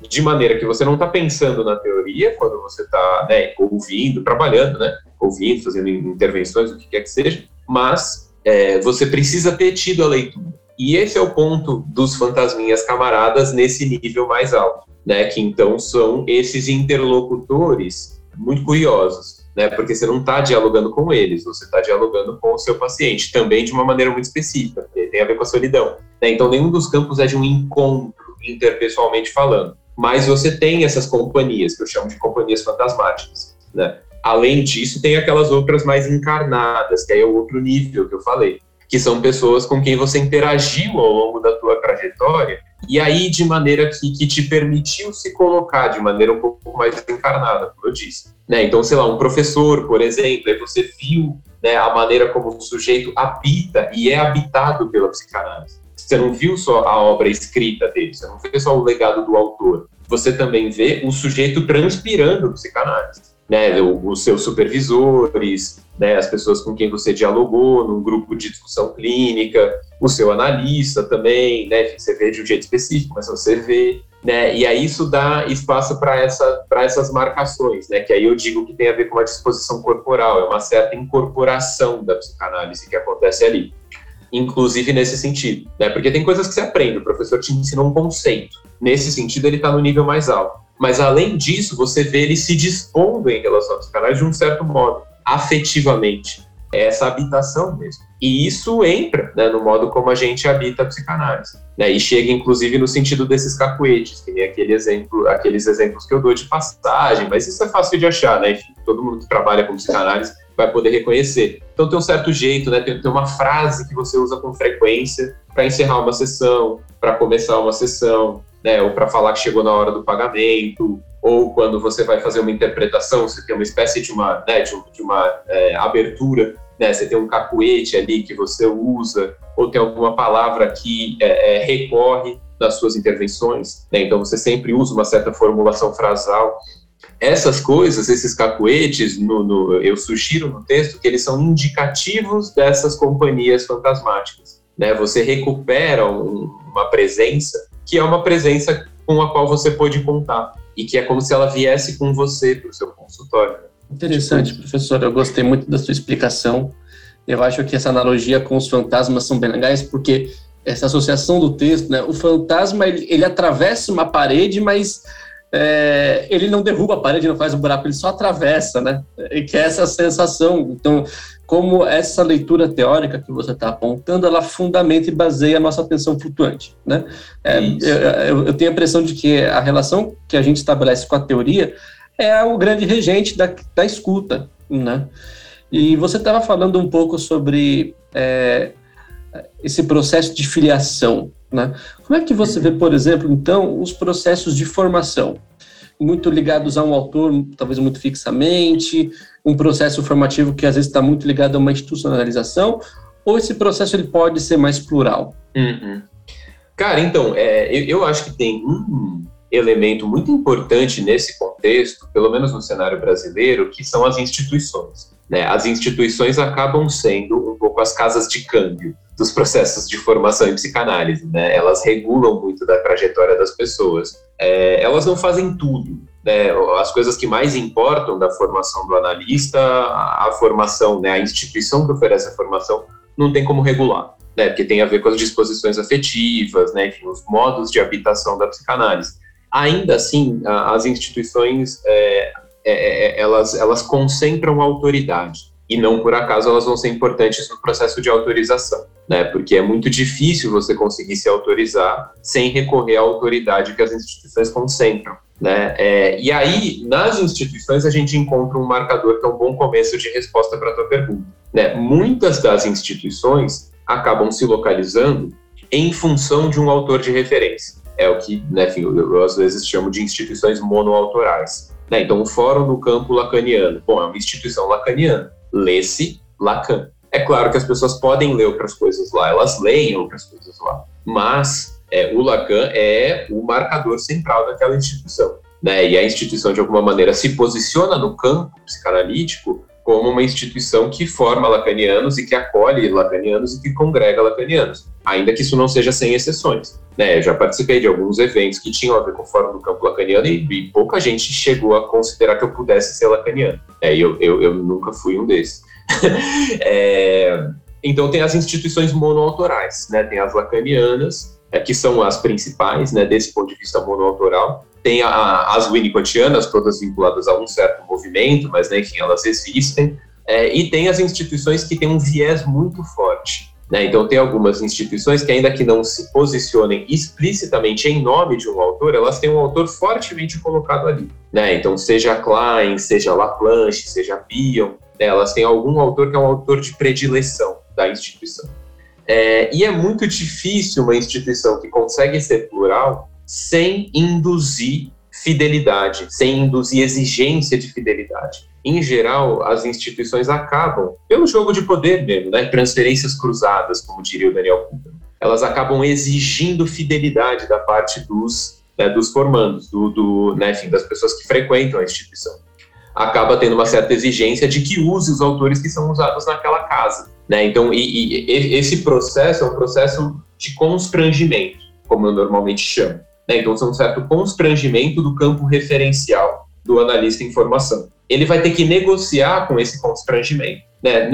De maneira que você não está pensando na teoria quando você está né, ouvindo, trabalhando, né, ouvindo, fazendo intervenções, o que quer que seja, mas é, você precisa ter tido a leitura. E esse é o ponto dos fantasminhas camaradas nesse nível mais alto, né, que então são esses interlocutores muito curiosos né? Porque você não está dialogando com eles, você está dialogando com o seu paciente, também de uma maneira muito específica, tem a ver com a solidão. Né? Então, nenhum dos campos é de um encontro interpessoalmente falando, mas você tem essas companhias, que eu chamo de companhias fantasmáticas, né? Além disso, tem aquelas outras mais encarnadas, que aí é o outro nível que eu falei, que são pessoas com quem você interagiu ao longo da tua trajetória e aí de maneira que, que te permitiu se colocar de maneira um pouco mais encarnada, como eu disse. Né? Então, sei lá, um professor, por exemplo, aí você viu né, a maneira como o sujeito habita e é habitado pela psicanálise. Você não viu só a obra escrita dele, você não vê só o legado do autor. Você também vê o sujeito transpirando psicanálise né, os seus supervisores, né, as pessoas com quem você dialogou num grupo de discussão clínica, o seu analista também, né, você vê de um jeito específico, mas você vê, né, e aí isso dá espaço para essa, essas marcações, né, que aí eu digo que tem a ver com a disposição corporal, é uma certa incorporação da psicanálise que acontece ali, inclusive nesse sentido, né, porque tem coisas que você aprende, o professor te ensina um conceito, nesse sentido ele está no nível mais alto, mas além disso, você vê ele se dispondo em relação aos canais de um certo modo, afetivamente. É essa habitação mesmo. E isso entra né, no modo como a gente habita a psicanálise. Né, e chega, inclusive, no sentido desses cacuetes, que nem aquele exemplo, aqueles exemplos que eu dou de passagem, mas isso é fácil de achar, né? Enfim, todo mundo que trabalha com psicanálise vai poder reconhecer. Então tem um certo jeito, né? Tem, tem uma frase que você usa com frequência para encerrar uma sessão, para começar uma sessão, né, ou para falar que chegou na hora do pagamento, ou quando você vai fazer uma interpretação, você tem uma espécie de uma, né, de, de uma é, abertura, né, você tem um cacuete ali que você usa, ou tem alguma palavra que é, é, recorre nas suas intervenções, né, então você sempre usa uma certa formulação frasal. Essas coisas, esses cacuetes, no, no, eu sugiro no texto que eles são indicativos dessas companhias fantasmáticas. Né? Você recupera um, uma presença que é uma presença com a qual você pode contar e que é como se ela viesse com você para o seu consultório. Interessante, tipo, professor. Eu gostei muito da sua explicação. Eu acho que essa analogia com os fantasmas são bem legais, porque essa associação do texto, né? O fantasma ele, ele atravessa uma parede, mas é, ele não derruba a parede, não faz um buraco, ele só atravessa, né? E que é essa sensação. Então, como essa leitura teórica que você está apontando, ela fundamenta e baseia a nossa atenção flutuante, né? É, eu, eu, tenho a impressão de que a relação que a gente estabelece com a teoria é o grande regente da, da escuta, né? E você estava falando um pouco sobre é, esse processo de filiação, Né? Como é que você vê, por exemplo, então, os processos de formação? Muito ligados a um autor, talvez muito fixamente, um processo formativo que às vezes está muito ligado a uma institucionalização, ou esse processo ele pode ser mais plural? Uhum. Cara, então, é, eu, eu acho que tem um elemento muito importante nesse contexto, pelo menos no cenário brasileiro, que são as instituições. Né? As instituições acabam sendo um pouco as casas de câmbio dos processos de formação em psicanálise. Né? Elas regulam muito da trajetória das pessoas. É, elas não fazem tudo. Né? As coisas que mais importam da formação do analista, a, a formação, né? a instituição que oferece a formação, não tem como regular. Né, porque tem a ver com as disposições afetivas, né, enfim, os modos de habitação da psicanálise. Ainda assim, as instituições é, é, é, elas, elas concentram autoridade. E não por acaso elas vão ser importantes no processo de autorização, né? Porque é muito difícil você conseguir se autorizar sem recorrer à autoridade que as instituições concentram, né? É, e aí, nas instituições, a gente encontra um marcador que é um bom começo de resposta para a tua pergunta, né? Muitas das instituições acabam se localizando em função de um autor de referência. É o que, né, enfim, eu, eu às vezes chamo de instituições monoautorais. Né? Então, o Fórum do Campo Lacaniano, bom, é uma instituição lacaniana, lê-se Lacan. É claro que as pessoas podem ler outras coisas lá, elas leem outras coisas lá, mas é, o Lacan é o marcador central daquela instituição. Né? E a instituição, de alguma maneira, se posiciona no campo psicanalítico como uma instituição que forma lacanianos e que acolhe lacanianos e que congrega lacanianos, ainda que isso não seja sem exceções. Né, eu já participei de alguns eventos que tinham a ver com o Fórum do Campo Lacaniano e, e pouca gente chegou a considerar que eu pudesse ser lacaniano. É, eu, eu, eu nunca fui um desses. <laughs> é, então tem as instituições monoautorais, né, tem as lacanianas, é, que são as principais, né, desse ponto de vista monoautoral, tem a, as winnicottianas, todas vinculadas a um certo movimento, mas né, enfim, elas existem, é, e tem as instituições que têm um viés muito forte. Né? Então, tem algumas instituições que, ainda que não se posicionem explicitamente em nome de um autor, elas têm um autor fortemente colocado ali. Né? Então, seja Klein, seja Laplanche, seja Bion, né? elas têm algum autor que é um autor de predileção da instituição. É, e é muito difícil uma instituição que consegue ser plural sem induzir fidelidade, sem induzir exigência de fidelidade. Em geral, as instituições acabam, pelo jogo de poder mesmo, né, transferências cruzadas, como diria o Daniel Cooper, elas acabam exigindo fidelidade da parte dos, né, dos formandos, do, do né, enfim, das pessoas que frequentam a instituição. Acaba tendo uma certa exigência de que use os autores que são usados naquela casa. Né? Então, e, e esse processo é um processo de constrangimento, como eu normalmente chamo. Né? Então, é um certo constrangimento do campo referencial do analista em formação. Ele vai ter que negociar com esse constrangimento. Né?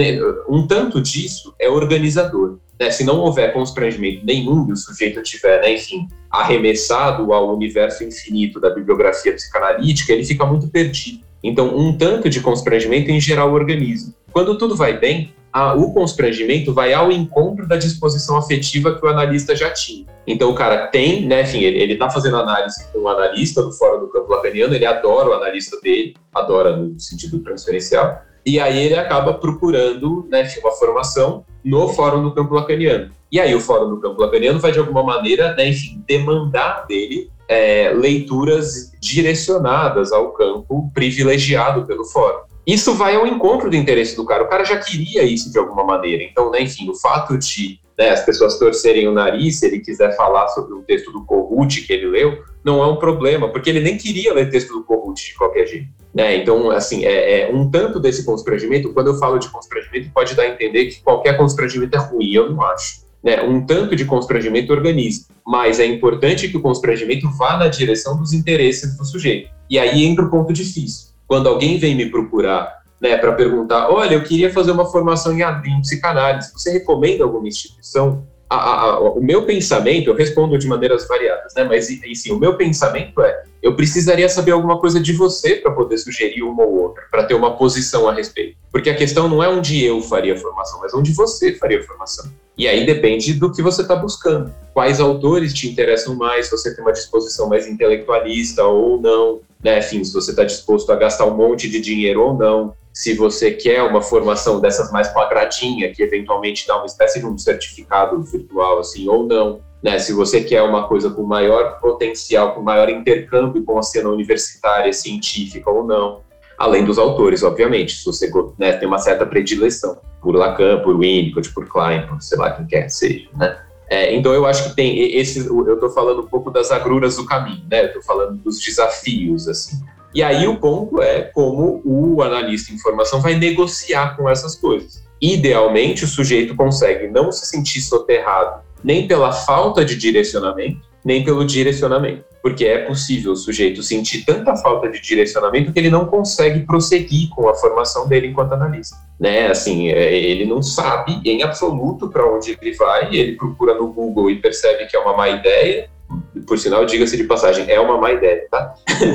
Um tanto disso é organizador. Né? Se não houver constrangimento nenhum e o sujeito tiver, né, enfim, arremessado ao universo infinito da bibliografia psicanalítica, ele fica muito perdido. Então, um tanto de constrangimento em geral organiza. Quando tudo vai bem, a, o constrangimento vai ao encontro da disposição afetiva que o analista já tinha. Então o cara tem, né, enfim, ele, ele tá fazendo análise com o analista do Fórum do Campo Lacaniano, ele adora o analista dele, adora no sentido transferencial, e aí ele acaba procurando, né, uma formação no Fórum do Campo Lacaniano. E aí o Fórum do Campo Lacaniano vai, de alguma maneira, né, enfim, demandar dele é, leituras direcionadas ao campo privilegiado pelo Fórum isso vai ao encontro do interesse do cara. O cara já queria isso de alguma maneira. Então, né, enfim, o fato de né, as pessoas torcerem o nariz se ele quiser falar sobre um texto do Corrute que ele leu, não é um problema, porque ele nem queria ler texto do Corrute de qualquer jeito. Né? Então, assim, é, é, um tanto desse constrangimento, quando eu falo de constrangimento, pode dar a entender que qualquer constrangimento é ruim, eu não acho. Né? Um tanto de constrangimento organiza, mas é importante que o constrangimento vá na direção dos interesses do sujeito. E aí entra o ponto difícil quando alguém vem me procurar né, para perguntar, olha, eu queria fazer uma formação em, em psicanálise, você recomenda alguma instituição? A, a, o meu pensamento, eu respondo de maneiras variadas, né, mas sim, o meu pensamento é, eu precisaria saber alguma coisa de você para poder sugerir uma ou outra, para ter uma posição a respeito. Porque a questão não é onde eu faria a formação, mas onde você faria a formação. E aí depende do que você está buscando. Quais autores te interessam mais, se você tem uma disposição mais intelectualista ou não, né? Enfim, se você está disposto a gastar um monte de dinheiro ou não, se você quer uma formação dessas mais quadradinha, que eventualmente dá uma espécie de um certificado virtual, assim, ou não. Né? Se você quer uma coisa com maior potencial, com maior intercâmbio com a cena universitária, científica ou não, além dos autores, obviamente, se você né, tem uma certa predileção por Lacan, por Winnicott, por Klein, por sei lá quem quer que seja, né? É, então eu acho que tem esse, eu estou falando um pouco das agruras do caminho, né? Eu estou falando dos desafios, assim. E aí o ponto é como o analista de informação vai negociar com essas coisas. Idealmente, o sujeito consegue não se sentir soterrado nem pela falta de direcionamento, nem pelo direcionamento. Porque é possível o sujeito sentir tanta falta de direcionamento que ele não consegue prosseguir com a formação dele enquanto analista. Né? Assim, é, ele não sabe em absoluto para onde ele vai, ele procura no Google e percebe que é uma má ideia. Por sinal, diga-se de passagem, é uma má ideia, tá?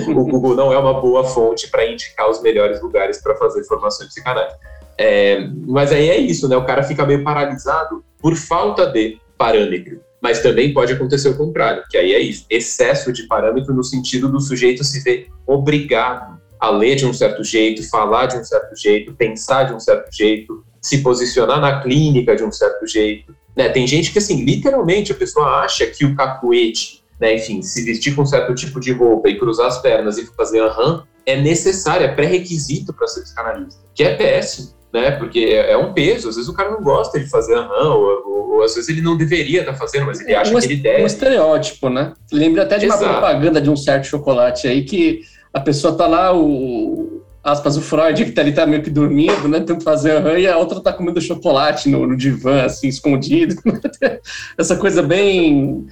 o Google não é uma boa fonte para indicar os melhores lugares para fazer formação de psicanálise. É, mas aí é isso, né? O cara fica meio paralisado por falta de parâmetro. Mas também pode acontecer o contrário, que aí é isso, excesso de parâmetro no sentido do sujeito se ver obrigado a ler de um certo jeito, falar de um certo jeito, pensar de um certo jeito, se posicionar na clínica de um certo jeito. Né? Tem gente que, assim, literalmente, a pessoa acha que o cacuete, né, enfim, se vestir com um certo tipo de roupa e cruzar as pernas e fazer aham, é necessário, é pré-requisito para ser psicanalista, que é péssimo né? Porque é, é, um peso, às vezes o cara não gosta de fazer aham, ou, ou, ou às vezes ele não deveria estar tá fazendo, mas ele acha um, que ele deve. Um estereótipo, né? Lembra até de Exato. uma propaganda de um certo chocolate aí que a pessoa tá lá, o, aspas, o Freud, que tá ali, tá meio que dormindo, né? Tentando fazer aham, e a outra tá comendo chocolate no, no divã, assim, escondido. <laughs> Essa coisa bem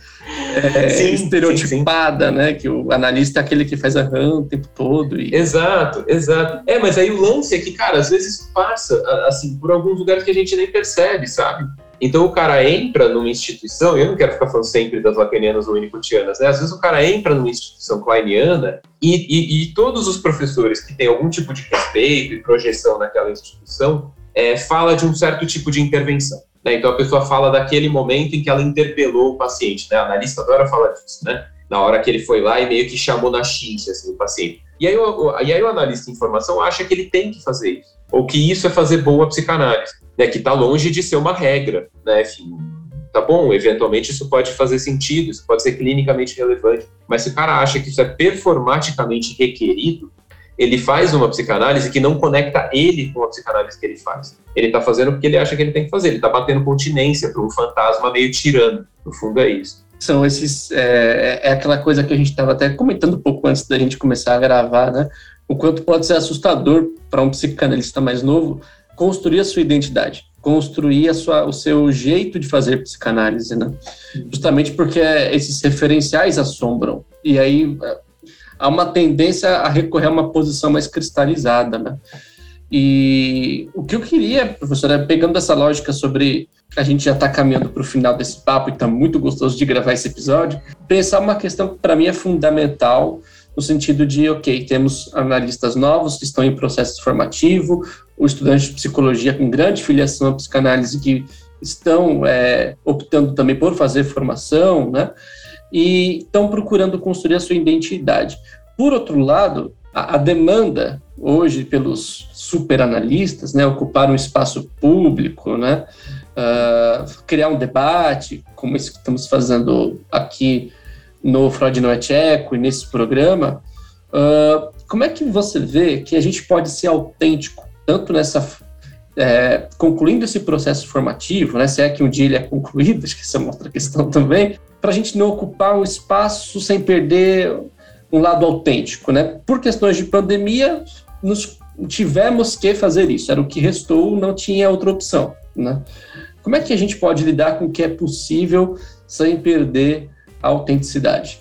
é, sim, estereotipada, sim, sim. né? Que o analista é aquele que faz aham o tempo todo. E... Exato, exato. É, mas aí o lance é que, cara, às vezes passa, assim, por alguns lugares que a gente nem percebe, sabe? Então o cara entra numa instituição, e eu não quero ficar falando sempre das lacanianas ou winnicottianas, né? Às vezes o cara entra numa instituição kleiniana e, e, e, todos os professores que têm algum tipo de respeito e projeção naquela instituição é, fala de um certo tipo de intervenção. Né? Então a pessoa fala daquele momento em que ela interpelou o paciente, né? A analista adora falar disso, né? Na hora que ele foi lá e meio que chamou na xincha assim, o paciente. E aí, o, e aí o analista de informação acha que ele tem que fazer isso, ou que isso é fazer boa psicanálise né, que está longe de ser uma regra, né, enfim, tá bom, eventualmente isso pode fazer sentido, isso pode ser clinicamente relevante, mas se o cara acha que isso é performaticamente requerido, ele faz uma psicanálise que não conecta ele com a psicanálise que ele faz. Ele está fazendo porque ele acha que ele tem que fazer, ele está batendo continência para um fantasma meio tirano, no fundo é isso. São esses, é, é aquela coisa que a gente estava até comentando um pouco antes da gente começar a gravar, né, o quanto pode ser assustador para um psicanalista mais novo construir a sua identidade, construir a sua, o seu jeito de fazer psicanálise, né? Justamente porque esses referenciais assombram. E aí há uma tendência a recorrer a uma posição mais cristalizada, né? E o que eu queria, professora, é pegando essa lógica sobre a gente já está caminhando para o final desse papo e está muito gostoso de gravar esse episódio, pensar uma questão que para mim é fundamental no sentido de, ok, temos analistas novos que estão em processo formativo, o estudante de psicologia com grande filiação à psicanálise que estão é, optando também por fazer formação, né? E estão procurando construir a sua identidade. Por outro lado, a, a demanda hoje pelos superanalistas, né, ocupar um espaço público, né, uh, criar um debate, como esse que estamos fazendo aqui no Freud Não é Tcheco e nesse programa, uh, como é que você vê que a gente pode ser autêntico, tanto nessa. É, concluindo esse processo formativo, né, se é que um dia ele é concluído, <laughs> acho que essa é uma outra questão também, para a gente não ocupar um espaço sem perder um lado autêntico, né? Por questões de pandemia, nos tivemos que fazer isso, era o que restou, não tinha outra opção, né? Como é que a gente pode lidar com o que é possível sem perder autenticidade.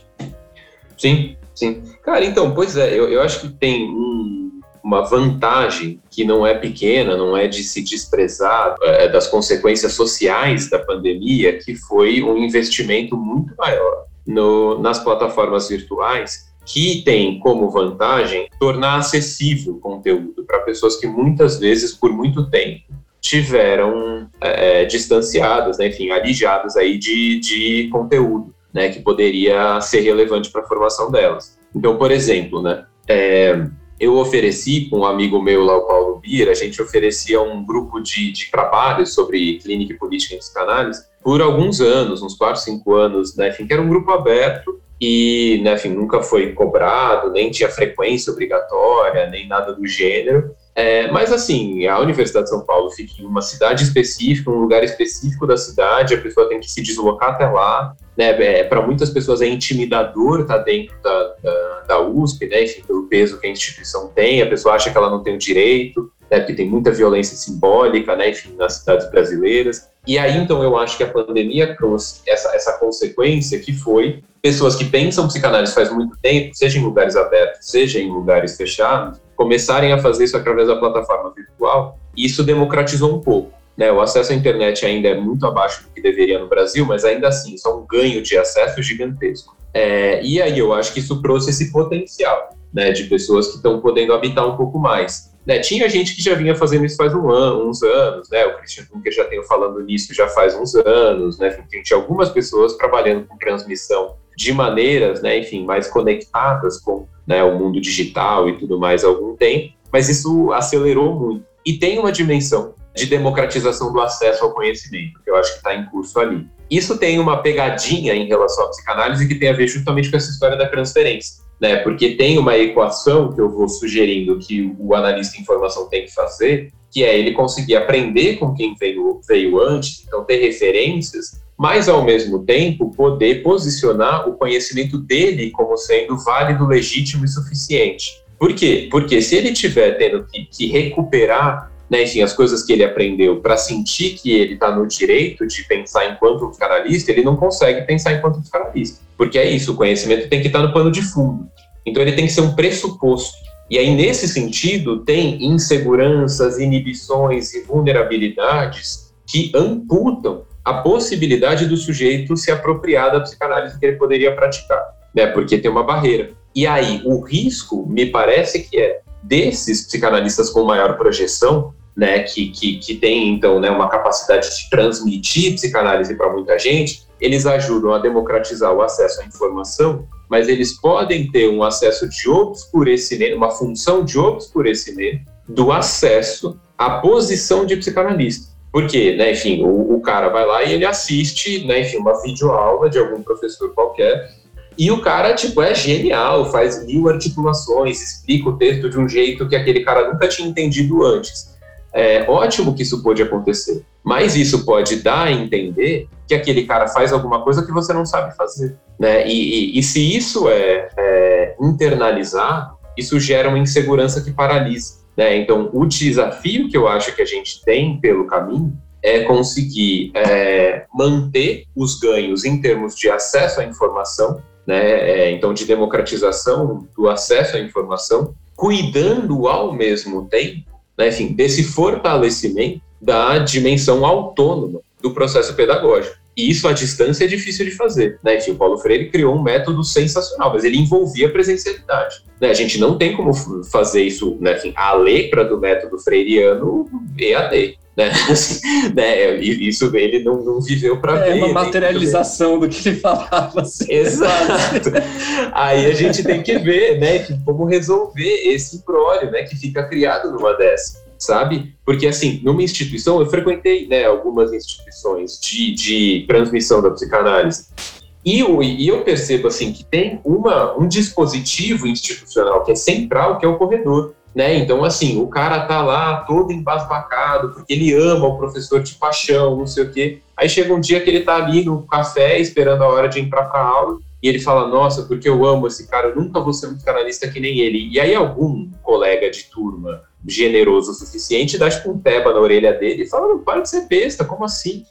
Sim, sim. Cara, então, pois é, eu, eu acho que tem um, uma vantagem que não é pequena, não é de se desprezar é, das consequências sociais da pandemia, que foi um investimento muito maior no, nas plataformas virtuais, que tem como vantagem tornar acessível o conteúdo para pessoas que muitas vezes, por muito tempo, tiveram é, distanciadas, né, enfim, alijadas aí de, de conteúdo né, que poderia ser relevante para a formação delas. Então, por exemplo, né, é, eu ofereci com um amigo meu lá, o Paulo Bira, a gente oferecia um grupo de, de trabalho sobre clínica e política em psicanálise por alguns anos, uns 4, 5 anos, né, enfim, que era um grupo aberto e, né, enfim, nunca foi cobrado, nem tinha frequência obrigatória, nem nada do gênero. É, mas assim, a Universidade de São Paulo fica em uma cidade específica, um lugar específico da cidade, a pessoa tem que se deslocar até lá. Né, é, Para muitas pessoas é intimidador estar tá dentro da, da, da, USP, né, enfim, pelo peso que a instituição tem, a pessoa acha que ela não tem o direito, né, porque tem muita violência simbólica, né, enfim, nas cidades brasileiras. E aí, então, eu acho que a pandemia trouxe essa, essa consequência que foi pessoas que pensam psicanálise faz muito tempo, seja em lugares abertos, seja em lugares fechados, começarem a fazer isso através da plataforma virtual, isso democratizou um pouco. Né, o acesso à internet ainda é muito abaixo do que deveria no Brasil, mas ainda assim, isso é um ganho de acesso gigantesco. É, e aí eu acho que isso trouxe esse potencial né, de pessoas que estão podendo habitar um pouco mais. Né, tinha gente que já vinha fazendo isso faz um ano, uns anos, né, o Christian Dunker já tem falando nisso já faz uns anos, né, tinha algumas pessoas trabalhando com transmissão de maneiras, né, enfim, mais conectadas com né, o mundo digital e tudo mais há algum tempo, mas isso acelerou muito. E tem uma dimensão de democratização do acesso ao conhecimento, que eu acho que está em curso ali. Isso tem uma pegadinha em relação à psicanálise que tem a ver justamente com essa história da transferência, né? Porque tem uma equação que eu vou sugerindo que o analista de informação tem que fazer, que é ele conseguir aprender com quem veio, veio antes, então ter referências mas ao mesmo tempo poder posicionar o conhecimento dele como sendo válido, legítimo e suficiente. Por quê? Porque se ele tiver tendo que, que recuperar, né, enfim, as coisas que ele aprendeu para sentir que ele está no direito de pensar enquanto psicanalista, ele não consegue pensar enquanto psicanalista. Porque é isso, o conhecimento tem que estar tá no pano de fundo. Então ele tem que ser um pressuposto. E aí, nesse sentido, tem inseguranças, inibições e vulnerabilidades que amputam a possibilidade do sujeito se apropriar da psicanálise que ele poderia praticar, né? Porque tem uma barreira. E aí, o risco, me parece que é desses psicanalistas com maior projeção, né, que, que, que tem, então, né, uma capacidade de transmitir psicanálise para muita gente, eles ajudam a democratizar o acesso à informação, mas eles podem ter um acesso de obscurecimento, uma função de obscurecimento do acesso à posição de psicanalista. Porque, né, enfim, o, o, cara vai lá e ele assiste, né, enfim, uma videoaula de algum professor qualquer, e o cara, tipo, é genial, faz mil articulações, explica o texto de um jeito que aquele cara nunca tinha entendido antes. É ótimo que isso pode acontecer, mas isso pode dar a entender que aquele cara faz alguma coisa que você não sabe fazer, né? E, e, e se isso é, é isso gera uma insegurança que paralisa. Né? Então, o desafio que eu acho que a gente tem pelo caminho é conseguir é, manter os ganhos em termos de acesso à informação, né? É, então, de democratização do acesso à informação, cuidando ao mesmo tempo, né, enfim, desse fortalecimento da dimensão autônoma do processo pedagógico. E isso à distância é difícil de fazer. Né? Enfim, o Paulo Freire criou um método sensacional, mas ele envolvia presencialidade. Né? A gente não tem como fazer isso, né? a letra do método freiriano EAD. Né? <laughs> Assim, né? Isso ele não, não viveu para é ver. É uma materialização do que ele falava. Assim. Exato. Aí a gente tem que ver né, como resolver esse imbróglio né, que fica criado numa dessas sabe? Porque, assim, numa instituição, eu frequentei né, algumas instituições de, de transmissão da psicanálise, e eu, e eu percebo, assim, que tem uma, um dispositivo institucional que é central, que é o corredor. Né? Então, assim, o cara tá lá todo embasbacado, porque ele ama o professor de paixão, não sei o quê. Aí chega um dia que ele tá ali no café, esperando a hora de entrar pra aula, e ele fala, nossa, porque eu amo esse cara, eu nunca vou ser um psicanalista que nem ele. E aí algum colega de turma generoso o suficiente, dá tipo um peba na orelha dele e fala, para de ser besta, como assim?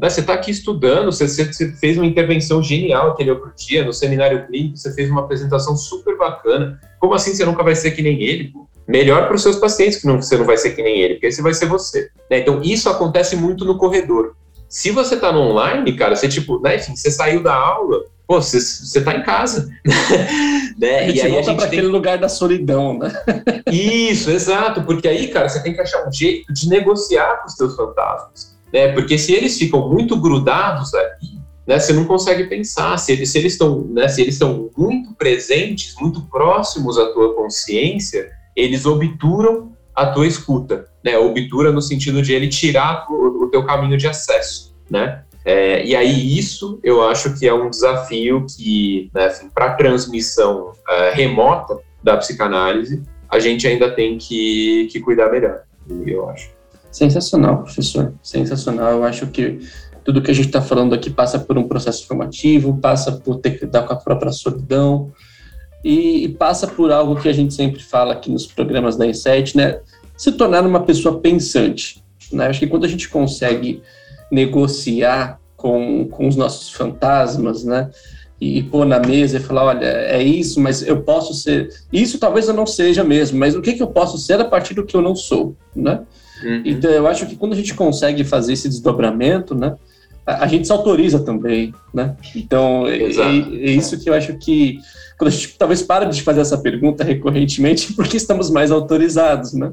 você está aqui estudando, você, você, fez uma intervenção genial aquele outro dia no seminário clínico, você fez uma apresentação super bacana, como assim você nunca vai ser que nem ele? Melhor para os seus pacientes que não, você não vai ser que nem ele, porque esse vai ser você. Né? Então, isso acontece muito no corredor. Se você está no online, cara, você tipo, né, enfim, você saiu da aula, pô, você, tá em casa. <laughs> né? A gente e aí volta para tem... aquele lugar da solidão, né? <laughs> Isso, exato, porque aí, cara, você tem que achar um jeito de negociar com os seus fantasmas, né? Porque se eles ficam muito grudados ali, né, você não consegue pensar. Se eles, se eles estão, né, se eles estão muito presentes, muito próximos à tua consciência, eles obturam a tua escuta, né? Obtura no sentido de ele tirar o, o teu caminho de acesso, né? É, e aí isso eu acho que é um desafio que, né, assim, para transmissão uh, remota da psicanálise, a gente ainda tem que, que cuidar melhor, eu acho. Sensacional, professor. Sensacional. Eu acho que tudo que a gente está falando aqui passa por um processo formativo, passa por ter que lidar com a própria solidão e, e passa por algo que a gente sempre fala aqui nos programas da Insight, né? Se tornar uma pessoa pensante. Né? Acho que quando a gente consegue negociar com, com os nossos fantasmas, né? E, e pôr na mesa e falar, olha, é isso, mas eu posso ser... Isso talvez eu não seja mesmo, mas o que, que eu posso ser a partir do que eu não sou, né? Uhum. Então, eu acho que quando a gente consegue fazer esse desdobramento, né? a gente se autoriza também, né? Então, é, é, é, isso que eu acho que, quando a gente talvez para de fazer essa pergunta recorrentemente, <laughs> porque estamos mais autorizados, né?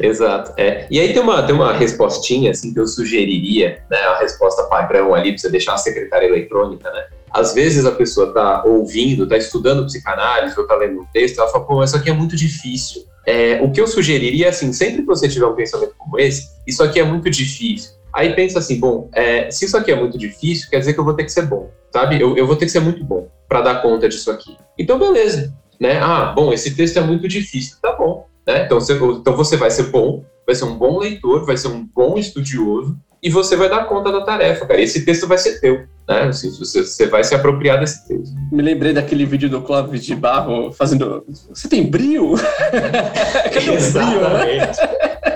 Exato. É. E aí tem uma, tem uma respostinha assim que eu sugeriria, né? A resposta padrão ali para você deixar a secretária eletrônica, né? Às vezes a pessoa está ouvindo, está estudando psicanálise ou está lendo um texto, ela fala, pô, isso aqui é muito difícil. É, o que eu sugeriria, assim, sempre que você tiver um pensamento como esse, isso aqui é muito difícil. Aí pensa assim, bom, é, se isso aqui é muito difícil, quer dizer que eu vou ter que ser bom, sabe? Eu, eu vou ter que ser muito bom para dar conta disso aqui. Então, beleza, né? Ah, bom, esse texto é muito difícil, tá bom. Né? Então, você, então você vai ser bom, vai ser um bom leitor, vai ser um bom estudioso e você vai dar conta da tarefa, cara. Esse texto vai ser teu, né? Assim, você, você vai se apropriar desse texto. Me lembrei daquele vídeo do Clóvis de Barro fazendo. Você tem brio? <laughs> Cadê o brio, né? <laughs>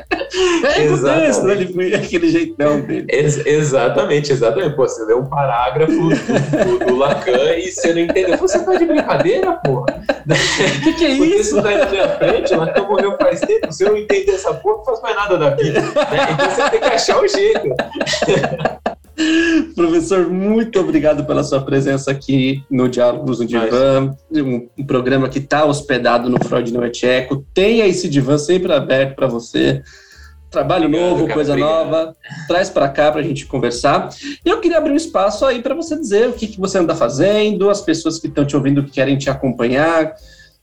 É exatamente. Né? Ele foi aquele jeitão dele. Ex exatamente, exatamente. Pô, você lê um parágrafo do, do, do, Lacan e você não entendeu. Você tá de brincadeira, porra? O que, que, é Porque isso? Porque tá na minha frente, Lacan morreu faz tempo. Se eu não entender essa porra, não faz mais nada da vida. Né? Então você tem que achar o jeito. Professor, muito obrigado pela sua presença aqui no Diálogos no Divã, um, um programa que está hospedado no Freud no Echeco. Tenha esse divã sempre aberto para você trabalho obrigado, novo, cara, coisa obrigado. nova, traz para cá para a gente conversar. E eu queria abrir um espaço aí para você dizer o que, que você anda fazendo, as pessoas que estão te ouvindo que querem te acompanhar.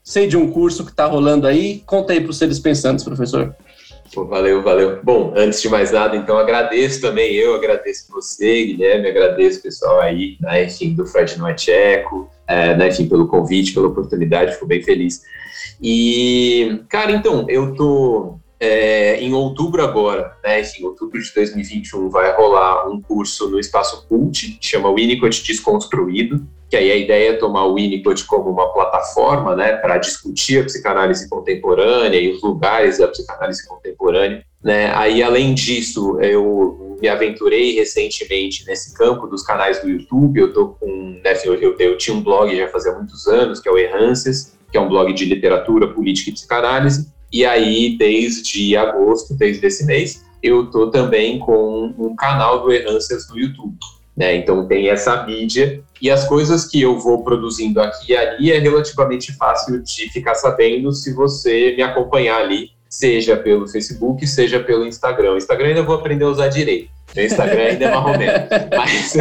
Sei de um curso que está rolando aí. Conta aí para os seres pensantes, professor. valeu, valeu. Bom, antes de mais nada, então agradeço também eu, agradeço você, Guilherme, agradeço o pessoal aí, né, enfim, do Fred Noite Eco, é, né, enfim, pelo convite, pela oportunidade, fico bem feliz. E, cara, então, eu tô é, em outubro agora, né, enfim, outubro de 2021, vai rolar um curso no Espaço Cult, que chama Winnicott Desconstruído, que aí a ideia é tomar o Winnicott como uma plataforma, né, para discutir a psicanálise contemporânea e os lugares da psicanálise contemporânea, né, aí além disso, eu me aventurei recentemente nesse campo dos canais do YouTube, eu tô com, né, eu, eu, eu tinha um blog já fazia muitos anos, que é o Errances, que é um blog de literatura, política e psicanálise, e aí, desde agosto, desde esse mês, eu estou também com um canal do Errâncias no YouTube. Né? Então tem essa mídia e as coisas que eu vou produzindo aqui e ali é relativamente fácil de ficar sabendo se você me acompanhar ali, seja pelo Facebook, seja pelo Instagram. O Instagram ainda vou aprender a usar direito. Meu Instagram ainda é marromeno. Mas,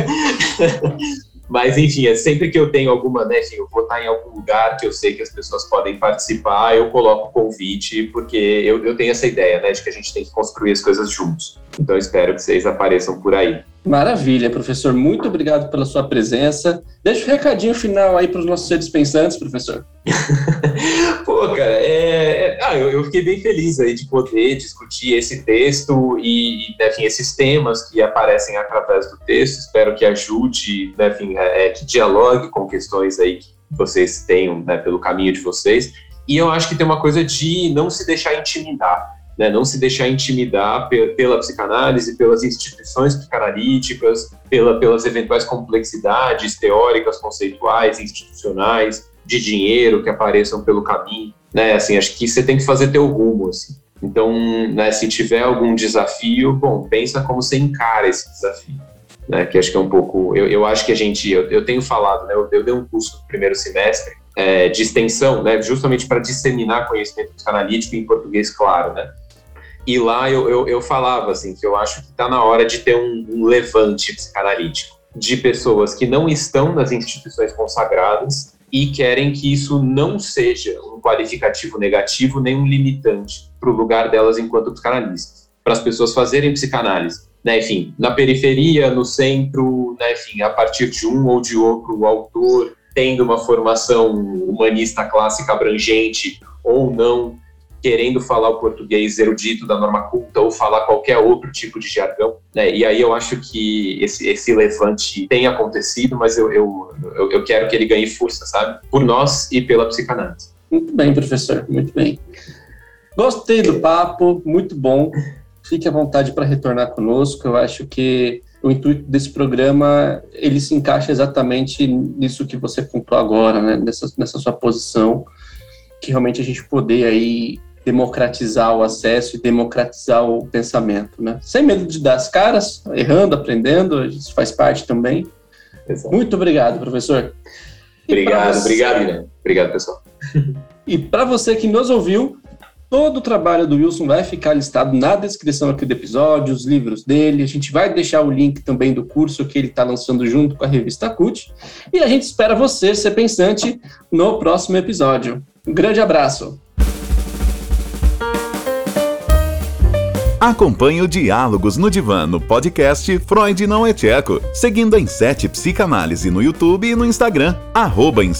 Mas, enfim, é sempre que eu tenho alguma, né, eu vou estar em algum lugar que eu sei que as pessoas podem participar, eu coloco o convite, porque eu, eu tenho essa ideia, né, de que a gente tem que construir as coisas juntos. Então, espero que vocês apareçam por aí. Maravilha, professor. Muito obrigado pela sua presença. Deixa o um recadinho final aí para os nossos seres pensantes, professor. <laughs> Pô, cara, é, é, ah, eu, fiquei bem feliz aí de poder discutir esse texto e, enfim, esses temas que aparecem através do texto. Espero que ajude, né, enfim, é, é, que dialogue com questões aí que vocês tenham né, pelo caminho de vocês. E eu acho que tem uma coisa de não se deixar intimidar né, não se deixar intimidar pela psicanálise, pelas instituições psicanalíticas, pela, pelas eventuais complexidades teóricas, conceituais, institucionais, de dinheiro que apareçam pelo caminho, né, assim, acho que você tem que fazer teu rumo, assim. Então, né, se tiver algum desafio, bom, pensa como você encara esse desafio, né, que acho que é um pouco, eu, eu acho que a gente, eu, eu tenho falado, né, eu, eu dei um curso no primeiro semestre é, de extensão, né, justamente para disseminar conhecimento psicanalítico em português claro, né, e lá eu, eu, eu falava assim que eu acho que está na hora de ter um, um levante psicanalítico de pessoas que não estão nas instituições consagradas e querem que isso não seja um qualificativo negativo nem um limitante para o lugar delas enquanto psicanalistas, para as pessoas fazerem psicanálise. Né, enfim, na periferia, no centro, né, enfim, a partir de um ou de outro autor, tendo uma formação humanista clássica abrangente ou não, querendo falar o português erudito da norma culta ou falar qualquer outro tipo de jargão. Né? E aí eu acho que esse, esse levante tem acontecido, mas eu, eu, eu, eu quero que ele ganhe força, sabe? Por nós e pela psicanálise. Muito bem, professor, muito bem. Gostei do papo, muito bom. Fique à vontade para retornar conosco. Eu acho que o intuito desse programa ele se encaixa exatamente nisso que você contou agora, né? nessa, nessa sua posição, que realmente a gente poder aí democratizar o acesso e democratizar o pensamento, né? Sem medo de dar as caras, errando, aprendendo, isso faz parte também. Exato. Muito obrigado, professor. Obrigado, você... obrigado, Guilherme. Obrigado, pessoal. <laughs> E para você que nos ouviu, todo o trabalho do Wilson vai ficar listado na descrição aqui do episódio, os livros dele. A gente vai deixar o link também do curso que ele está lançando junto com a revista CUT. E a gente espera você, ser pensante, no próximo episódio. Um grande abraço. Acompanhe o Diálogos no Divã no podcast Freud Não é Tcheco, seguindo a Insete Psicanálise no YouTube e no Instagram, arroba em